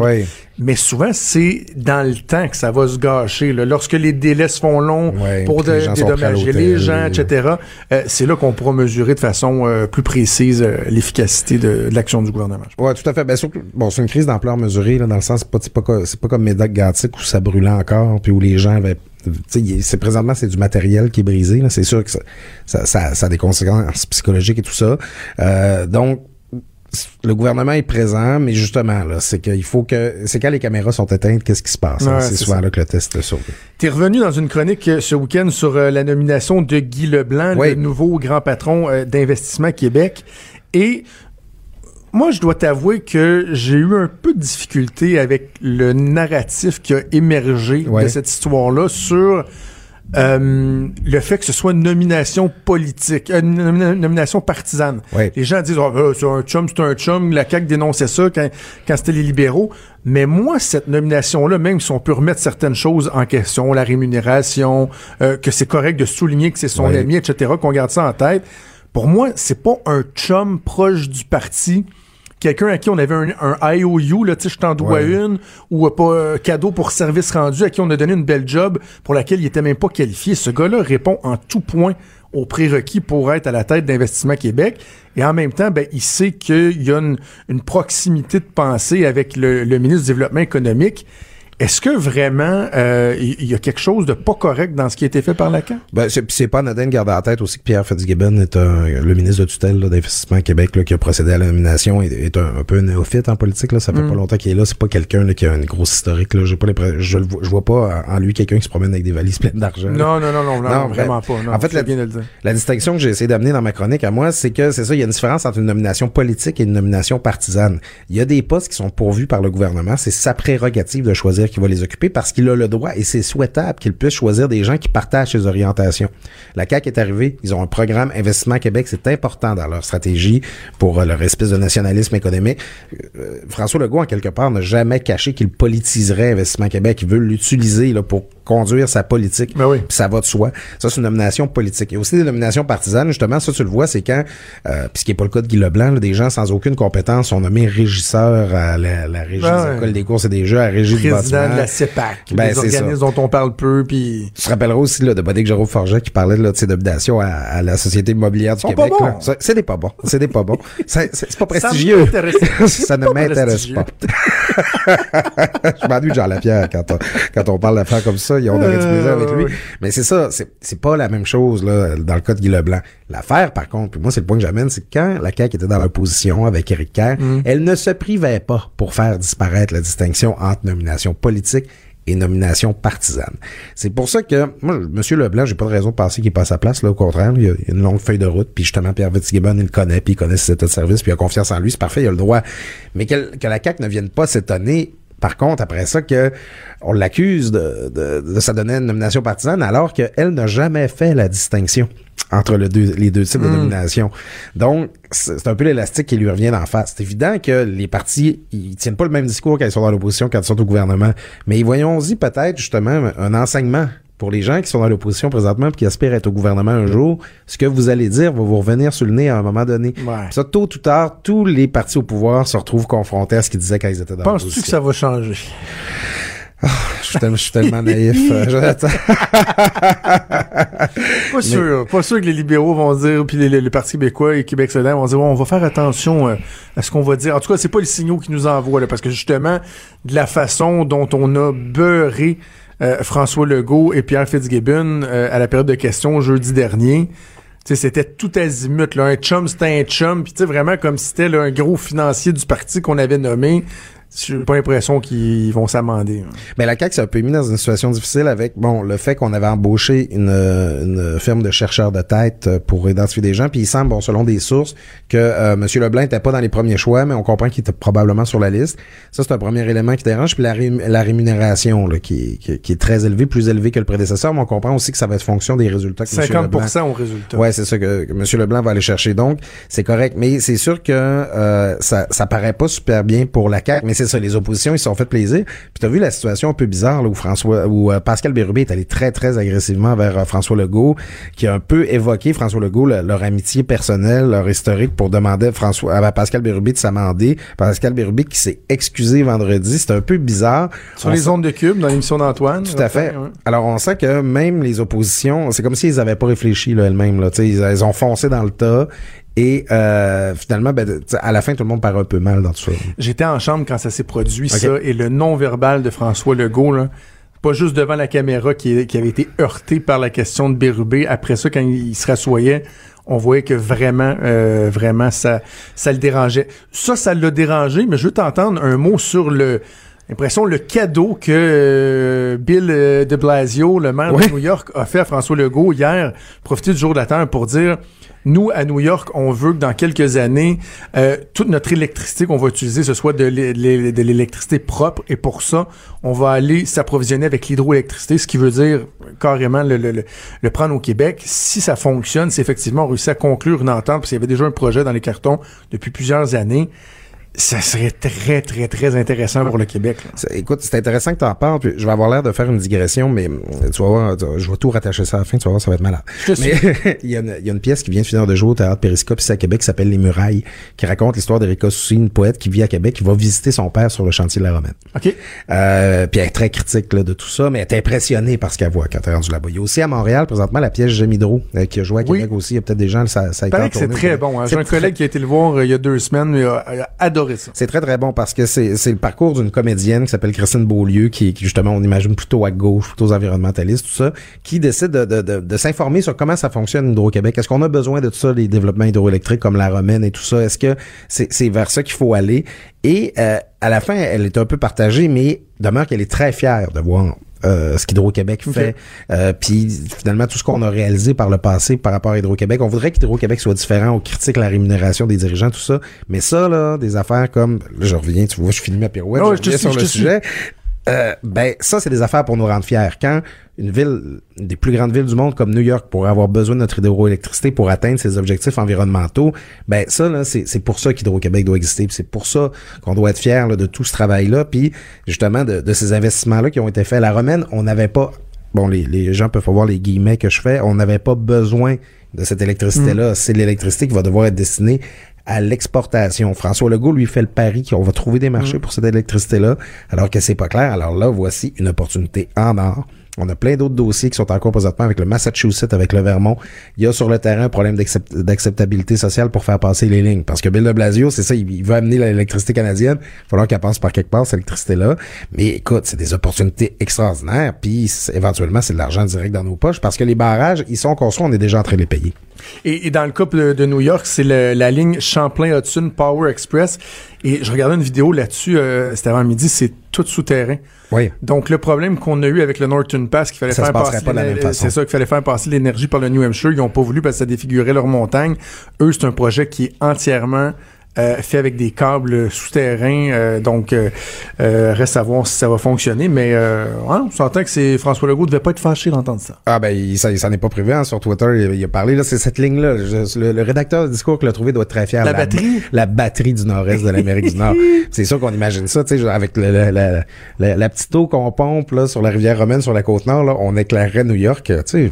Mais souvent, c'est dans le temps que ça va se gâcher. Là. Lorsque les délais se font longs pour dédommager les gens, etc., euh, c'est là qu'on pourra mesurer de façon euh, plus précise euh, l'efficacité de, l'action du gouvernement. Oui, tout à fait. Ben, bon, c'est une crise d'ampleur mesurée, là, dans le sens, c'est pas, c'est pas, c'est pas comme médac où ça brûlait encore, puis où les gens avaient c'est présentement c'est du matériel qui est brisé. C'est sûr que ça, ça, ça, a des conséquences psychologiques et tout ça. Euh, donc le gouvernement est présent, mais justement, là, c'est qu'il faut que. C'est quand les caméras sont éteintes, qu'est-ce qui se passe? Hein? c'est souvent là que le test Tu T'es revenu dans une chronique euh, ce week-end sur euh, la nomination de Guy Leblanc, le nouveau grand patron d'Investissement Québec. Et moi, je dois t'avouer que j'ai eu un peu de difficulté avec le narratif qui a émergé de cette histoire-là sur euh, le fait que ce soit une nomination politique, euh, une nomination partisane. Les gens disent oh, euh, c'est un chum, c'est un chum. La CAQ dénonçait ça quand, quand c'était les libéraux. Mais moi, cette nomination-là, même si on peut remettre certaines choses en question, la rémunération, que c'est correct de souligner que c'est son ami, etc., qu'on garde ça en tête. Pour moi, c'est pas un chum proche du parti quelqu'un à qui on avait un, un IOU, là, tu sais, je t'en dois une, ou euh, pas euh, cadeau pour service rendu, à qui on a donné une belle job pour laquelle il était même pas qualifié. Ce gars-là répond en tout point aux prérequis pour être à la tête d'Investissement Québec. Et en même temps, ben, il sait qu'il y a une, proximité de pensée avec le, ministre du Développement économique. Est-ce que vraiment euh, il y, a quelque chose de pas correct dans ce qui a été fait par la CAQ? Ben, c'est pas anodin de garder en tête aussi que Pierre Fitzgibbon est un, le ministre de tutelle d'investissement Québec là, qui a procédé à la nomination et est un, peu un néophyte en politique. Là. Ça fait mm. pas longtemps qu'il est là. C'est pas quelqu'un qui a une grosse historique. Là. Pas je, je vois pas en lui quelqu'un qui se promène avec des valises pleines d'argent. Non, non, non, non, non, vraiment pas. en fait, la, la distinction que j'ai essayé d'amener dans ma chronique à moi, c'est que c'est ça, il y a une différence entre une nomination politique et une nomination partisane. Il y a des postes qui sont pourvus par le gouvernement. C'est sa prérogative de choisir qui va les occuper parce qu'il a le droit et c'est souhaitable qu'il puisse choisir des gens qui partagent ses orientations. La CAQ est arrivée, ils ont un programme Investissement Québec, c'est important dans leur stratégie pour euh, leur espèce de nationalisme économique. Euh, François Legault, en quelque part, n'a jamais caché qu'il politiserait Investissement Québec. Il veut l'utiliser pour conduire sa politique. Ben oui. ça va de soi. Ça, c'est une nomination politique. Il y a aussi des nominations partisanes. Justement, ça, tu le vois, c'est quand, euh, puis ce qui n'est pas le cas de Guy Leblanc, là, des gens sans aucune compétence sont nommés régisseurs à la, la régie des écoles des courses et des jeux, à la régie du bâtiment. de la CEPAC, ben, des organismes dont on parle peu. Puis... Tu te rappelleras aussi là, de Bodic Jérôme Forget qui parlait là, de ses nominations à, à, la Société immobilière du Québec. C'est des pas bons. C'est des pas bons. C'est pas prestigieux. ça ne m'intéresse pas. Je m'ennuie de Jean Lapierre quand on, quand on parle d'affaires comme ça. On aurait plaisir avec lui. Mais c'est ça, c'est pas la même chose là, dans le cas de Guy Leblanc. L'affaire, par contre, puis moi, c'est le point que j'amène, c'est que quand la CAQ était dans l'opposition avec Éric Kerr, mm. elle ne se privait pas pour faire disparaître la distinction entre nomination politique et nomination partisane. C'est pour ça que, moi, M. Leblanc, j'ai pas de raison de penser qu'il passe sa place, là, au contraire, il y a une longue feuille de route, puis justement, Pierre Fitzgibbon, il le connaît, puis il connaît ses états de service, puis il a confiance en lui, c'est parfait, il a le droit. Mais que, que la CAQ ne vienne pas s'étonner par contre, après ça, que on l'accuse de, de, de s'adonner une nomination partisane alors qu'elle n'a jamais fait la distinction entre le deux, les deux types de hmm. nomination. Donc, c'est un peu l'élastique qui lui revient en face. C'est évident que les partis, ils tiennent pas le même discours quand ils sont dans l'opposition, quand ils sont au gouvernement. Mais voyons-y peut-être justement un enseignement pour les gens qui sont dans l'opposition présentement et qui espèrent être au gouvernement un jour, ce que vous allez dire va vous revenir sur le nez à un moment donné. Ça, tôt ou tard, tous les partis au pouvoir se retrouvent confrontés à ce qu'ils disaient quand ils étaient dans l'opposition. Penses-tu que ça va changer? Ah, je, suis tellement, naïf, euh, pas sûr. Pas sûr que les libéraux vont dire, puis les, partis québécois et Québec solidaire vont dire, on va faire attention euh, à ce qu'on va dire. En tout cas, c'est pas les signaux qui nous envoient, là, parce que justement, de la façon dont on a beurré euh, François Legault et Pierre Fitzgibbon euh, à la période de questions jeudi dernier. C'était tout azimut. Là. Un chum, c'était un chum. Puis vraiment comme si c'était un gros financier du parti qu'on avait nommé. J'ai pas l'impression qu'ils vont s'amender. Hein. Mais la CAQ s'est un peu mis dans une situation difficile avec bon le fait qu'on avait embauché une, une firme de chercheurs de tête pour identifier des gens. Puis il semble, bon, selon des sources, que euh, M. Leblanc n'était pas dans les premiers choix, mais on comprend qu'il était probablement sur la liste. Ça, c'est un premier élément qui dérange. Puis la, la rémunération là, qui, qui, est très élevée, plus élevée que le prédécesseur, mais on comprend aussi que ça va être fonction des résultats que 50 au résultat. Ouais, c'est ça que, que, M. Leblanc va aller chercher. Donc, c'est correct. Mais c'est sûr que euh, ça, ça paraît pas super bien pour la CAQ, mais c'est ça, les oppositions, ils se sont fait plaisir. Puis t'as vu la situation un peu bizarre là, où François, où euh, Pascal Bérubé est allé très, très agressivement vers euh, François Legault, qui a un peu évoqué François Legault, leur amitié personnelle, leur historique pour demander François, à Pascal Bérubé de s'amender. Pascal Bérubé qui s'est excusé vendredi. C'est un peu bizarre. Sur les ondes de cube, dans l'émission d'Antoine. Tout à fait. Alors, on sent que même les oppositions, c'est comme s'ils avaient pas réfléchi là, elles-mêmes. Là. Ils, ils ont foncé dans le tas et euh, finalement, ben, à la fin, tout le monde paraît un peu mal dans tout ça. J'étais en chambre quand ça s'est produit, ça, et le non-verbal de François Legault, là, pas juste devant la caméra qui, qui, avait été heurté par la question de Bérubé. Après ça, quand il se rassoyait, on voyait que vraiment, euh, vraiment, ça, ça le dérangeait. Ça, ça l'a dérangé, mais je veux t'entendre un mot sur le L'impression, le cadeau que euh, Bill de Blasio, le maire de New York, a fait à François Legault hier, profiter du jour de la Terre pour dire nous, à New York, on veut que dans quelques années, euh, toute notre électricité qu'on va utiliser, ce soit de l'électricité propre. Et pour ça, on va aller s'approvisionner avec l'hydroélectricité, ce qui veut dire carrément le, le, le, prendre au Québec. Si ça fonctionne, si effectivement on réussit à conclure une entente, parce qu'il y avait déjà un projet dans les cartons depuis plusieurs années, ça serait très, très, très intéressant pour le Québec. Écoute, c'est intéressant que tu en parles. Puis je vais avoir l'air de faire une digression, mais euh, tu vas voir, je vais tout rattacher ça à la fin, tu vas voir, ça va être malade. Mais il, y a une, il y a une pièce qui vient de finir de jouer au Théâtre Périscope ici à Québec qui s'appelle Les Murailles, qui raconte l'histoire d'Erika Soucy, une poète qui vit à Québec, qui va visiter son père sur le chantier de la Romaine. OK. Euh, puis elle est très critique là, de tout ça, mais elle est impressionnée par ce qu'elle voit quand elle est rendue là-bas. Il y a aussi à Montréal, présentement, la pièce Gemidro, euh, qui a joué à Québec aussi. Il y a peut-être des gens, ça, ça a été c'est très bon. Hein. J'ai un collègue qui a été le voir euh, il y a deux semaines, il a, adoré C'est très, très bon parce que c'est le parcours d'une comédienne qui s'appelle Christine Beaulieu, qui, qui, justement, on imagine plutôt à gauche, plutôt aux environnementalistes, tout ça, qui décide de, de, s'informer sur comment ça fonctionne Hydro-Québec. Est-ce qu'on a besoin de tout ça, les développements hydroélectriques comme la Romaine et tout ça? Est-ce que c'est vers ça qu'il faut aller? Et euh, à la fin, elle est un peu partagée, mais demeure qu'elle est très fière de voir euh, ce qu'Hydro-Québec fait. Euh, puis finalement, tout ce qu'on a réalisé par le passé par rapport à Hydro-Québec, on voudrait qu'Hydro-Québec soit différent, on critique la rémunération des dirigeants, tout ça. Mais ça, là, des affaires comme, là, je reviens, tu vois, je finis ma pirouette, Ah je reviens sur le sujet. Euh, ben ça c'est des affaires pour nous rendre fiers. Quand une ville, une des plus grandes villes du monde comme New York pourrait avoir besoin de notre hydroélectricité pour atteindre ses objectifs environnementaux, ben ça là c'est pour ça qu'Hydro-Québec doit exister. C'est pour ça qu'on doit être fier de tout ce travail là, puis justement de, de ces investissements là qui ont été faits. La Romaine, on n'avait pas bon, les, les gens peuvent voir les guillemets que je fais, on n'avait pas besoin de cette électricité-là. C'est l'électricité qui va devoir être destinée à l'exportation. François Legault lui fait le pari qu'on va trouver des marchés pour cette électricité-là, alors que c'est pas clair. Alors là, voici une opportunité en or. On a plein d'autres dossiers qui sont encore présentement avec le Massachusetts, avec le Vermont. Il y a sur le terrain un problème d'acceptabilité sociale pour faire passer les lignes. Parce que Bill de Blasio, c'est ça, il, veut amener l'électricité canadienne. Il va falloir qu'elle passe par quelque part, cette électricité-là. Mais écoute, c'est des opportunités extraordinaires. Puis éventuellement, c'est de l'argent direct dans nos poches parce que les barrages, ils sont construits, on est déjà en train de les payer. Et, et dans le cas de, de New York, c'est la ligne Champlain-Hudson Power Express. Et je regardais une vidéo là-dessus, euh, c'était avant midi, c'est tout souterrain. Oui. Donc le problème qu'on a eu avec le Norton Pass, qu'il fallait Ça faire se passerait passer pas c'est ça qu'il fallait faire passer l'énergie par le New Hampshire, ils ont pas voulu parce que ça défigurait leur montagne. Eux, c'est un projet qui est entièrement euh, fait avec des câbles souterrains, euh, donc euh, euh, reste à voir si ça va fonctionner. Mais euh, on s'entend que c'est François Legault devait pas être fâché d'entendre ça. Ah ben il, ça, ça n'est pas privé hein, sur Twitter il, il a parlé là c'est cette ligne là le, le rédacteur du discours qu'il a trouvé doit être très fier La batterie? la batterie du nord-est de l'Amérique du Nord c'est sûr qu'on imagine ça tu sais avec le, le- la, la, la petite eau qu'on pompe là sur la rivière romaine sur la côte nord là on éclairerait New York tu sais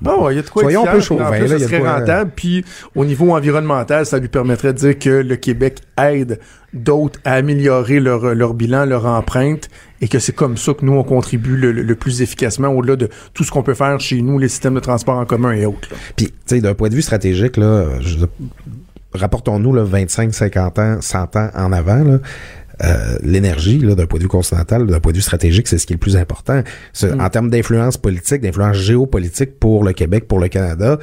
Bon, il y a de quoi Soyons un peu plus, là, il ça serait quoi- rentable. Puis au niveau environnemental, ça lui permettrait de dire que le Québec aide d'autres à améliorer leur, leur bilan, leur empreinte, et que c'est comme ça que nous, on contribue le, le- plus efficacement au-delà de tout ce qu'on peut faire chez nous, les systèmes de transport en commun et autres. là. Puis, tu sais, d'un point de vue stratégique, là, rapportons-nous là, 25, 50 ans, 100 ans en avant, là, euh, l'énergie, là, d'un point de vue continental, d'un point de vue stratégique, c'est ce qui est le plus important. Ce- En termes d'influence politique, d'influence géopolitique pour le Québec, pour le Canada,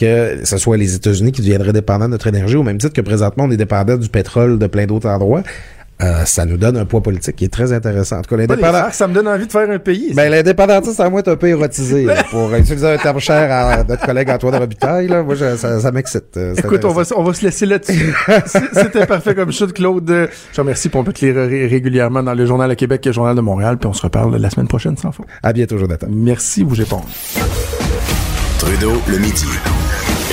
que ce soit les États-Unis qui deviendraient dépendants de notre énergie, au même titre que présentement on est dépendant du pétrole de plein d'autres endroits, euh, ça nous donne un poids politique qui est très intéressant. En tout cas, l'indépendant... ça me donne envie de faire un pays. Ben, l'indépendantiste, à moi, est un peu érotisé, là, pour utiliser un terme cher à notre collègue Antoine Robitaille, là. Moi, je- ça, ça m'excite. euh, Écoute, on va, on va se laisser là-dessus. C'était parfait comme chute, Claude. Je te remercie, puis on peut te lire ré- régulièrement dans le Journal de Québec et le Journal de Montréal, puis on se reparle la semaine prochaine, sans faute. À bientôt, Jonathan. Merci, bougez pas. Trudeau le midi.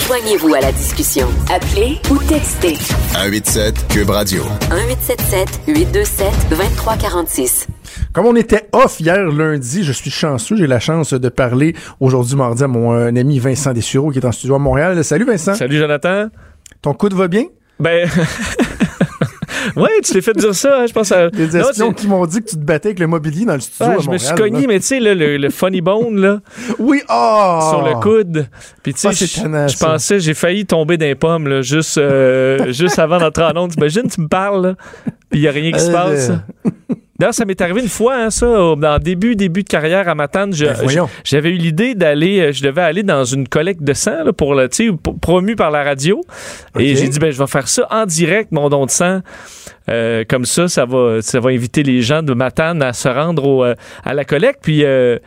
Joignez-vous à la discussion. Appelez ou textez 187 Cube Radio. 1877 827 2346. Comme on était off hier lundi, je suis chanceux. J'ai la chance de parler aujourd'hui mardi à mon euh, ami Vincent Dessureau qui est en studio à Montréal. Salut Vincent. Salut Jonathan. Ton coude va bien? Ben. ouais, tu t'es fait dire ça, hein, je pense. À... Non, espions qui m'ont dit que tu te battais avec le mobilier dans le studio à je me suis cogné, là. mais tu sais, le, le funny bone, là, Oui, ah! sur le coude. Puis tu sais, Ah, je- pensais, j'ai failli tomber d'un pomme, là, juste, euh, juste avant d'entrer en onde. T'imagines, tu me parles, là, puis il n'y a rien qui se Euh, passe. D'ailleurs, ça m'est arrivé une fois, hein, ça, dans début, début de carrière à Matane. Ben. J'avais eu l'idée d'aller, euh, je devais aller dans une collecte de sang, là, pour le, promu par la radio. Et j'ai dit, ben, je vais faire ça en direct, mon don de sang. Euh, comme ça, ça va, ça va inviter les gens de Matane à se rendre au, euh, à la collecte. Puis, euh,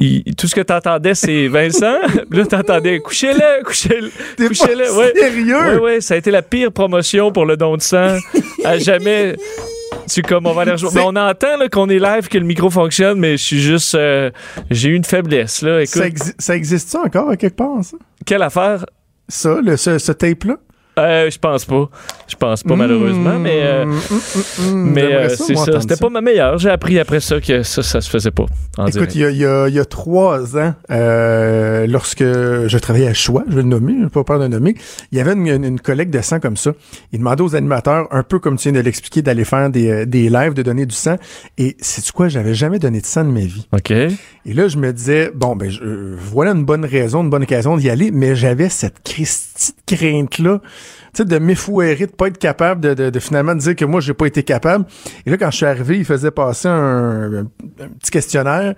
il- tout ce que tu entendais, c'est Vincent. Là, tu entendais couchez-le, couchez-le, couchez-le. Ouais. sérieux? Ouais, ouais, ça a été la pire promotion pour le don de sang à jamais. Tu comme on va aller rejoindre- Mais on entend qu'on est live, que le micro fonctionne, mais je suis juste. euh, J'ai eu une faiblesse, là. Écoute, Ça, exi- ça existe-tu encore à quelque part, ça? quelle affaire? Ça, le, ce, ce tape-là? Euh, je pense pas. Je pense pas, malheureusement, mais. euh, Mmh, mmh, mmh, mais euh, c'est ça. C'était pas ma meilleure. J'ai appris après ça que ça, ça se faisait pas. En Écoute, il y a, il y y a trois ans, euh, lorsque je travaillais à Choix, je vais le nommer, je n'ai pas peur de le nommer, il y avait une, une- une collecte de sang comme ça. Il demandait aux animateurs, un peu comme tu viens de l'expliquer, d'aller faire des, euh, des lives, de donner du sang. Et c'est quoi, j'avais jamais donné de sang de ma vie. OK. Et là, je me disais, bon, ben, je- euh, voilà une bonne raison, une bonne occasion d'y aller, mais j'avais cette Christie de sais, de m'effouérer, de pas être capable de, de, de finalement dire que moi, j'ai pas été capable. Et là, quand je suis arrivé, il faisait passer un, un petit questionnaire.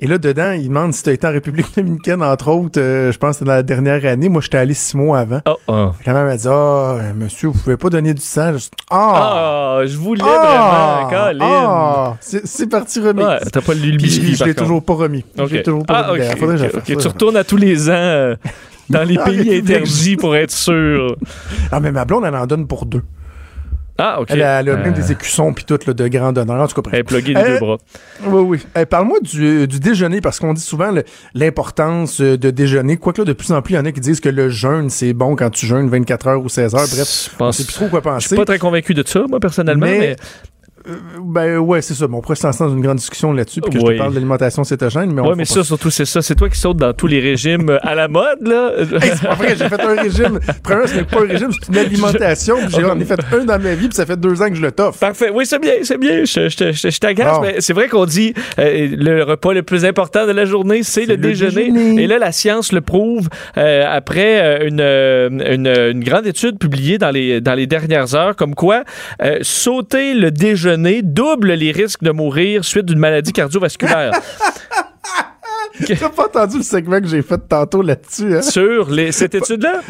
Et là, dedans, il demande si tu as été en République dominicaine, entre autres, euh, je pense que c'était dans la dernière année. Moi, j'étais allé six mois avant. Oh, oh. Quand même, elle dit Ah, monsieur, vous pouvez pas donner du sang. Je- Ah! Ah, je voulais Ah! vraiment, Colin. Ah! C'est parti remis. Ouais, t'as pas lu le je, l'ai toujours pas remis. Ok. Je l'ai toujours pas Ah, remis. faudrait que. Tu retournes à tous les ans euh, dans les En pays interdits pour être sûr. Ah, mais ma blonde, elle en donne pour deux. Ah, OK. Elle, a- elle a même Euh, des écussons puis tout là, de grand honneur. En tout cas. Elle est pluguée des Euh, deux bras. Oui, oui. Euh, Parle-moi du, du déjeuner, parce qu'on dit souvent l'importance euh, de déjeuner. Quoique là, de plus en plus, il y en a qui disent que le jeûne, c'est bon quand tu jeûnes 24 heures ou 16 heures. Bref, Je on pense- sait plus trop quoi Je penser. suis pas très convaincu de ça, moi, personnellement, Mais- mais, Ben ouais, c'est ça. Bon, on pourrait se lancer dans une grande discussion là-dessus, puis que je Oui. te parle d'alimentation cétogène, mais ouais, mais ça, surtout, c'est ça. C'est toi qui sautes dans tous les régimes euh, à la mode, là. Hey, c'est pas vrai, j'ai fait un régime. Premièrement, ce n'est pas un régime, c'est une alimentation. puis J'en ai fait un dans ma vie, puis ça fait deux ans que je le toffe. Parfait. Oui, c'est bien, c'est bien. Je, je, je, je t'agace, mais c'est vrai qu'on dit euh, le repas le plus important de la journée, c'est le, le déjeuner. déjeuner. Et là, la science le prouve euh, après euh, une, euh, une, une grande étude publiée dans les, dans les dernières heures, comme quoi euh, sauter le déjeuner double les risques de mourir suite d'une maladie cardiovasculaire. T'as pas entendu le segment que j'ai fait tantôt là-dessus, hein? Sur les, cette étude-là?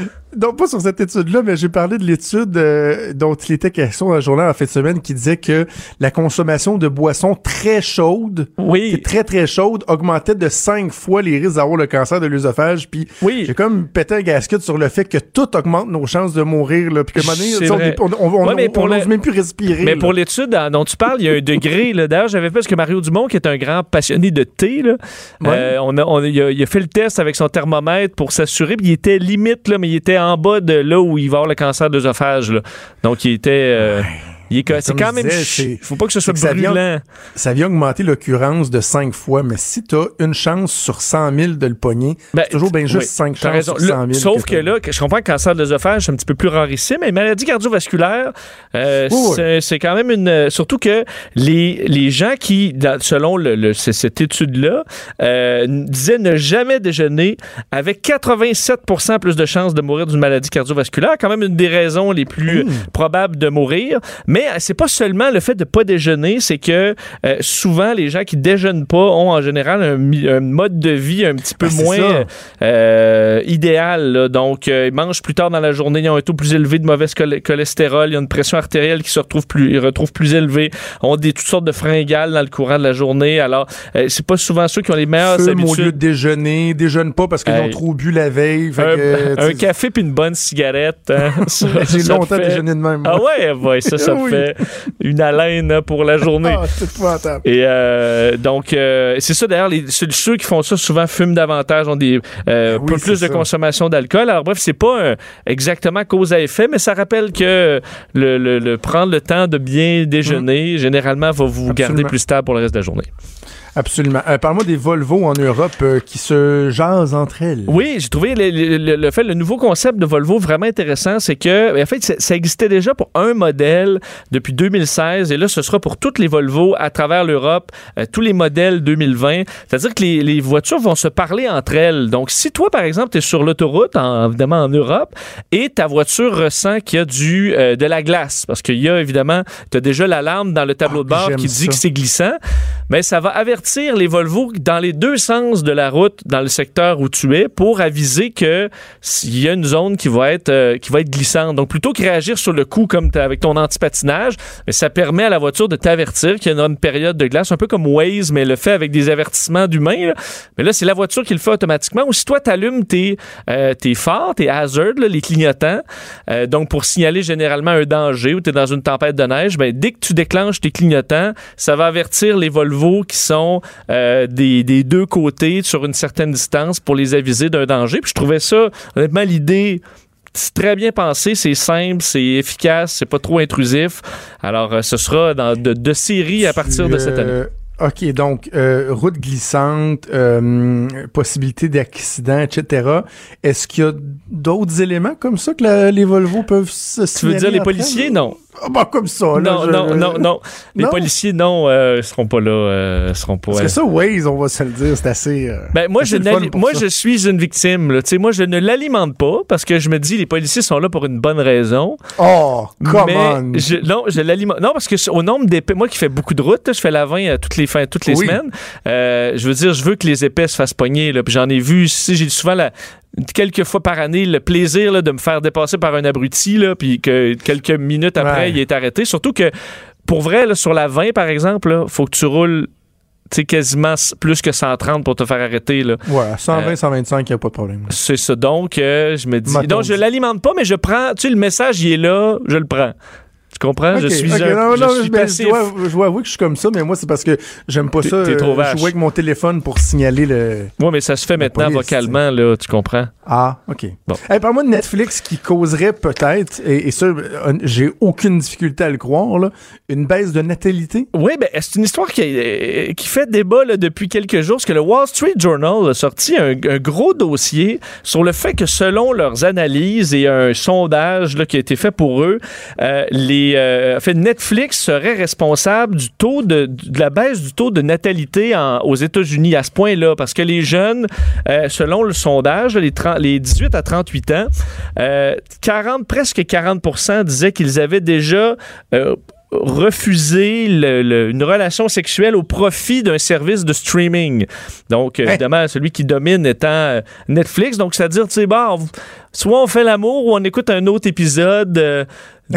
Non, pas sur cette étude-là, mais j'ai parlé de l'étude euh, dont il était question dans le journal en fin de semaine qui disait que la consommation de boissons très chaudes, Oui. très très chaudes, augmentait de cinq fois les risques d'avoir le cancer de l'œsophage. Puis Oui. j'ai comme pété un gasket sur le fait que tout augmente nos chances de mourir. Là, puis que donné, on on on- Ouais, le- n'ose même plus respirer. Mais là. pour l'étude dont tu parles, il y a un degré. D'ailleurs, j'avais fait parce que Mario Dumont, qui est un grand passionné de thé, là, Ouais. euh, on a, il, a, fait le test avec son thermomètre pour s'assurer. Il était limite, là, mais il était en bas de là où il va avoir le cancer d'œsophage. Donc, il était. euh, c'est quand même. c'est- faut pas que ce soit que ça vient- brûlant. ça vient augmenter l'occurrence de 5 fois, mais si tu as une chance sur 100 000 de le pogner, Ben, c'est toujours bien juste oui, 5 t'as chances raison. sur 100 000. Là, sauf que là, je comprends que le cancer de l'œsophage, c'est un petit peu plus rarissime, mais maladie cardiovasculaire, euh, Oui, oui. c'est- quand même une. Surtout que les, les gens qui, selon le, le- c- cette étude-là, euh, disaient ne jamais déjeuner avec 87% plus de chances de mourir d'une maladie cardiovasculaire, quand même une des raisons les plus Mmh. probables de mourir. Mais euh, c'est pas seulement le fait de pas déjeuner, c'est que euh, souvent les gens qui déjeunent pas ont en général un, mode de vie un petit peu Ben, c'est moins euh, idéal. là. Donc, euh, ils mangent plus tard dans la journée, ils ont un taux plus élevé de mauvais chol- cholestérol, il y a une pression artérielle qui se retrouve plus, ils retrouvent plus élevée, ont des toutes sortes de fringales dans le courant de la journée. Alors, c'est pas souvent ceux qui ont les meilleures Fume au habitudes. lieu de déjeuner, déjeune pas parce qu'ils ont trop bu la veille. fait un, que, café puis une bonne cigarette. hein. J'ai longtemps fait- déjeuné de même. Ah ouais, ouais, ça, ça Oui. Fait une haleine pour la journée. Ah, c'est épouvantable. Et euh, donc, euh, c'est ça d'ailleurs, les, ceux, qui font ça souvent fument davantage, ont des, euh, Oui, peu plus c'est de consommation d'alcool. Alors bref, c'est pas un- exactement cause à effet, mais ça rappelle que le, le- le prendre le temps de bien déjeuner, généralement, va vous garder plus stable pour le reste de la journée. Absolument. Euh, Parle-moi des Volvo en Europe euh, qui se jasent entre elles. Oui, j'ai trouvé le, le- le- le fait, le nouveau concept de Volvo vraiment intéressant, c'est que, en fait, ça, ça existait déjà pour un modèle depuis 2016, et là, ce sera pour toutes les Volvo à travers l'Europe, euh, tous les modèles 2020. C'est-à-dire que les, les voitures vont se parler entre elles. Donc, si toi, par exemple, tu es sur l'autoroute, en- évidemment en Europe, et ta voiture ressent qu'il y a du, euh, de la glace, parce qu'il y a évidemment, tu as déjà l'alarme dans le tableau Ah, de bord qui dit ça. que c'est glissant, mais ça va avertir les Volvo dans les deux sens de la route dans le secteur où tu es pour aviser que y a une zone qui va être euh, qui va être glissante. Donc plutôt que réagir sur le coup comme avec ton antipatinage, mais ça permet à la voiture de t'avertir qu'il y a une période de glace, un peu comme Waze, mais le fait avec des avertissements d'humains. Mais là, c'est la voiture qui le fait automatiquement. Ou si toi, tu allumes tes, euh, tes phares, tes hazards, là, les clignotants, euh, donc pour signaler généralement un danger ou tu es dans une tempête de neige, ben, dès que tu déclenches tes clignotants, ça va avertir les Volvo qui sont euh, des, des deux côtés sur une certaine distance pour les aviser d'un danger. Puis je trouvais ça, honnêtement, l'idée c'est très bien pensé, c'est simple, c'est efficace, c'est pas trop intrusif. Alors, euh, ce sera dans, de, de série à partir de cette année. Euh, OK, donc euh, route glissante, euh, possibilité d'accident, etc. Est-ce qu'il y a d'autres éléments comme ça que la- les Volvo peuvent se Tu veux dire les policiers? Non. Ah, bah, comme ça, là. Non, je- non, non, non. Les Non? policiers, non, euh, seront pas là. Euh, seront pas. Parce que ça, Waze, on va se le dire, c'est assez. euh, Ben, moi, je, assez moi ça. je suis une victime. Là. Tu sais, Moi, je ne l'alimente pas parce que je me dis les policiers sont là pour une bonne raison. Oh, come mais on. je, non, je l'alimente. Non, parce que au nombre d'épais, moi qui fais beaucoup de routes, je fais la 20 euh, toutes les fins, toutes les Oui. semaines. euh, je veux dire, je veux que les épais se fassent pogner. Là, puis j'en ai vu. Si j'ai souvent la quelques fois par année le plaisir là, de me faire dépasser par un abruti là, puis que quelques minutes après Ouais. il est arrêté. Surtout que pour vrai là, sur la 20 par exemple, là, faut que tu roules quasiment plus que 130 pour te faire arrêter là. Ouais, 120, Euh, 125, il n'y a pas de problème. C'est ça. Donc, euh, je me dis. Donc, je l'alimente pas, mais je prends. Tu sais, le message, il est là, je le prends. Tu comprends? je Ok, suis ok, un. non, je non, suis passif. Je dois, je dois avouer que je suis comme ça, mais moi, c'est parce que j'aime pas ça. t'es trop euh, vache. jouer avec mon téléphone pour signaler le. Ouais, mais ça se fait maintenant police, vocalement, là, tu comprends? Ah, OK. Bon. Hey, Parle-moi de Netflix qui causerait peut-être, et, et ça, euh, j'ai aucune difficulté à le croire, là, une baisse de natalité. Oui, ben, c'est une histoire qui, euh, qui fait débat là, depuis quelques jours, parce que le Wall Street Journal a sorti un, un gros dossier sur le fait que selon leurs analyses et un sondage là, qui a été fait pour eux, euh, les, euh, en fait, Netflix serait responsable du taux de, de la baisse du taux de natalité en- aux États-Unis à ce point-là, parce que les jeunes, euh, selon le sondage, les, 30 les 18 à 38 ans, euh, 40, presque 40% disaient qu'ils avaient déjà euh, refusé le- le- une relation sexuelle au profit d'un service de streaming. Donc, euh, évidemment, celui qui domine étant euh, Netflix. Donc, c'est-à-dire, tu sais, bon, on- soit on fait l'amour ou on écoute un autre épisode euh,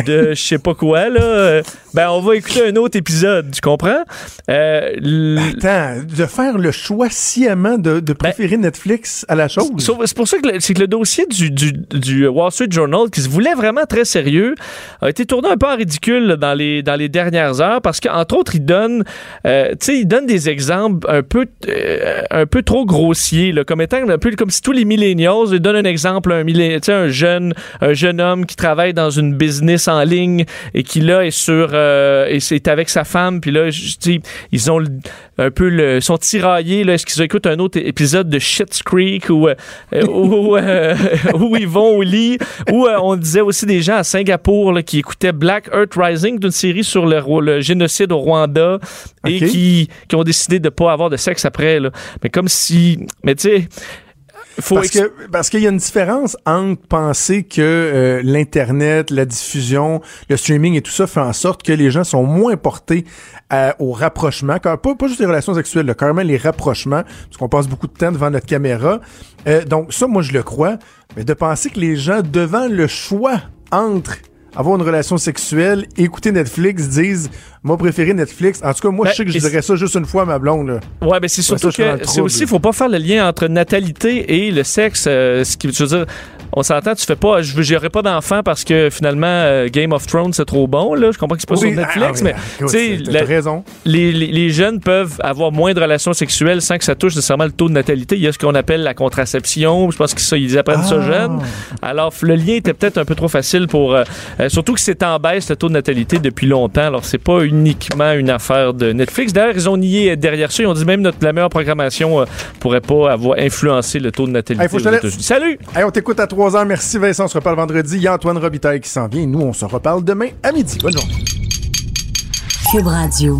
de je sais pas quoi, là. Ben, on va écouter un autre épisode, tu comprends? Euh, l- Attends, de faire le choix sciemment de, de préférer Netflix à la chose. C'est pour ça que c'est que le dossier du, du, du Wall Street Journal, qui se voulait vraiment très sérieux, a été tourné un peu en ridicule là, dans les, dans les dernières heures parce qu'entre autres, il donne, euh, il donne des exemples un peu, euh, un peu trop grossiers, là, comme étant un peu comme si tous les millennials, il donne un exemple, un, un jeune, un jeune homme qui travaille dans une business en ligne et qui là est sur, euh, et c'est avec sa femme, puis là, je- sais, ils ont le- un peu le, sont tiraillés, là, est-ce qu'ils écoutent un autre épisode de Shit's Creek ou euh, euh, où, euh, où ils vont au lit, où euh, on disait aussi des gens à Singapour là, qui écoutaient Black Earth Rising, d'une série sur le, génocide au Rwanda, et qui, qui ont décidé de pas avoir de sexe après. Là. Mais comme si... Mais tu sais... Faut Parce que parce qu'il y a une différence entre penser que euh, l'internet, la diffusion, le streaming et tout ça fait en sorte que les gens sont moins portés à- au rapprochement, car- pas, pas juste les relations sexuelles, là, carrément les rapprochements, parce qu'on passe beaucoup de temps devant notre caméra. Euh, donc ça, moi je le crois, mais de penser que les gens devant le choix entre avoir une relation sexuelle, écouter Netflix, disent moi préféré Netflix. En tout cas, moi Ben, je sais que je dirais ça juste une fois à ma blonde. Là. Ouais, mais c'est surtout ça, que c'est aussi, faut pas faire le lien entre natalité et le sexe. euh, ce qui, je veux dire, on s'entend, tu fais pas, je n'aurai pas d'enfant parce que finalement euh, Game of Thrones c'est trop bon, là. Je comprends que c'est pas sur Netflix, mais. Les, jeunes peuvent avoir moins de relations sexuelles sans que ça touche nécessairement le taux de natalité. Il y a ce qu'on appelle la contraception. Je pense qu'ils apprennent ça jeunes. Alors le lien était peut-être un peu trop facile pour, euh, euh, surtout que c'est en baisse le taux de natalité depuis longtemps. Alors c'est pas uniquement une affaire de Netflix. D'ailleurs ils ont nié derrière ça, ils ont dit même notre la meilleure programmation euh, pourrait pas avoir influencé le taux de natalité. Salut. On t'écoute à toi. Merci Vincent, on se reparle vendredi. Il y a Antoine Robitaille qui s'en vient. Nous, on se reparle demain à midi. Bonne journée. Cube Radio.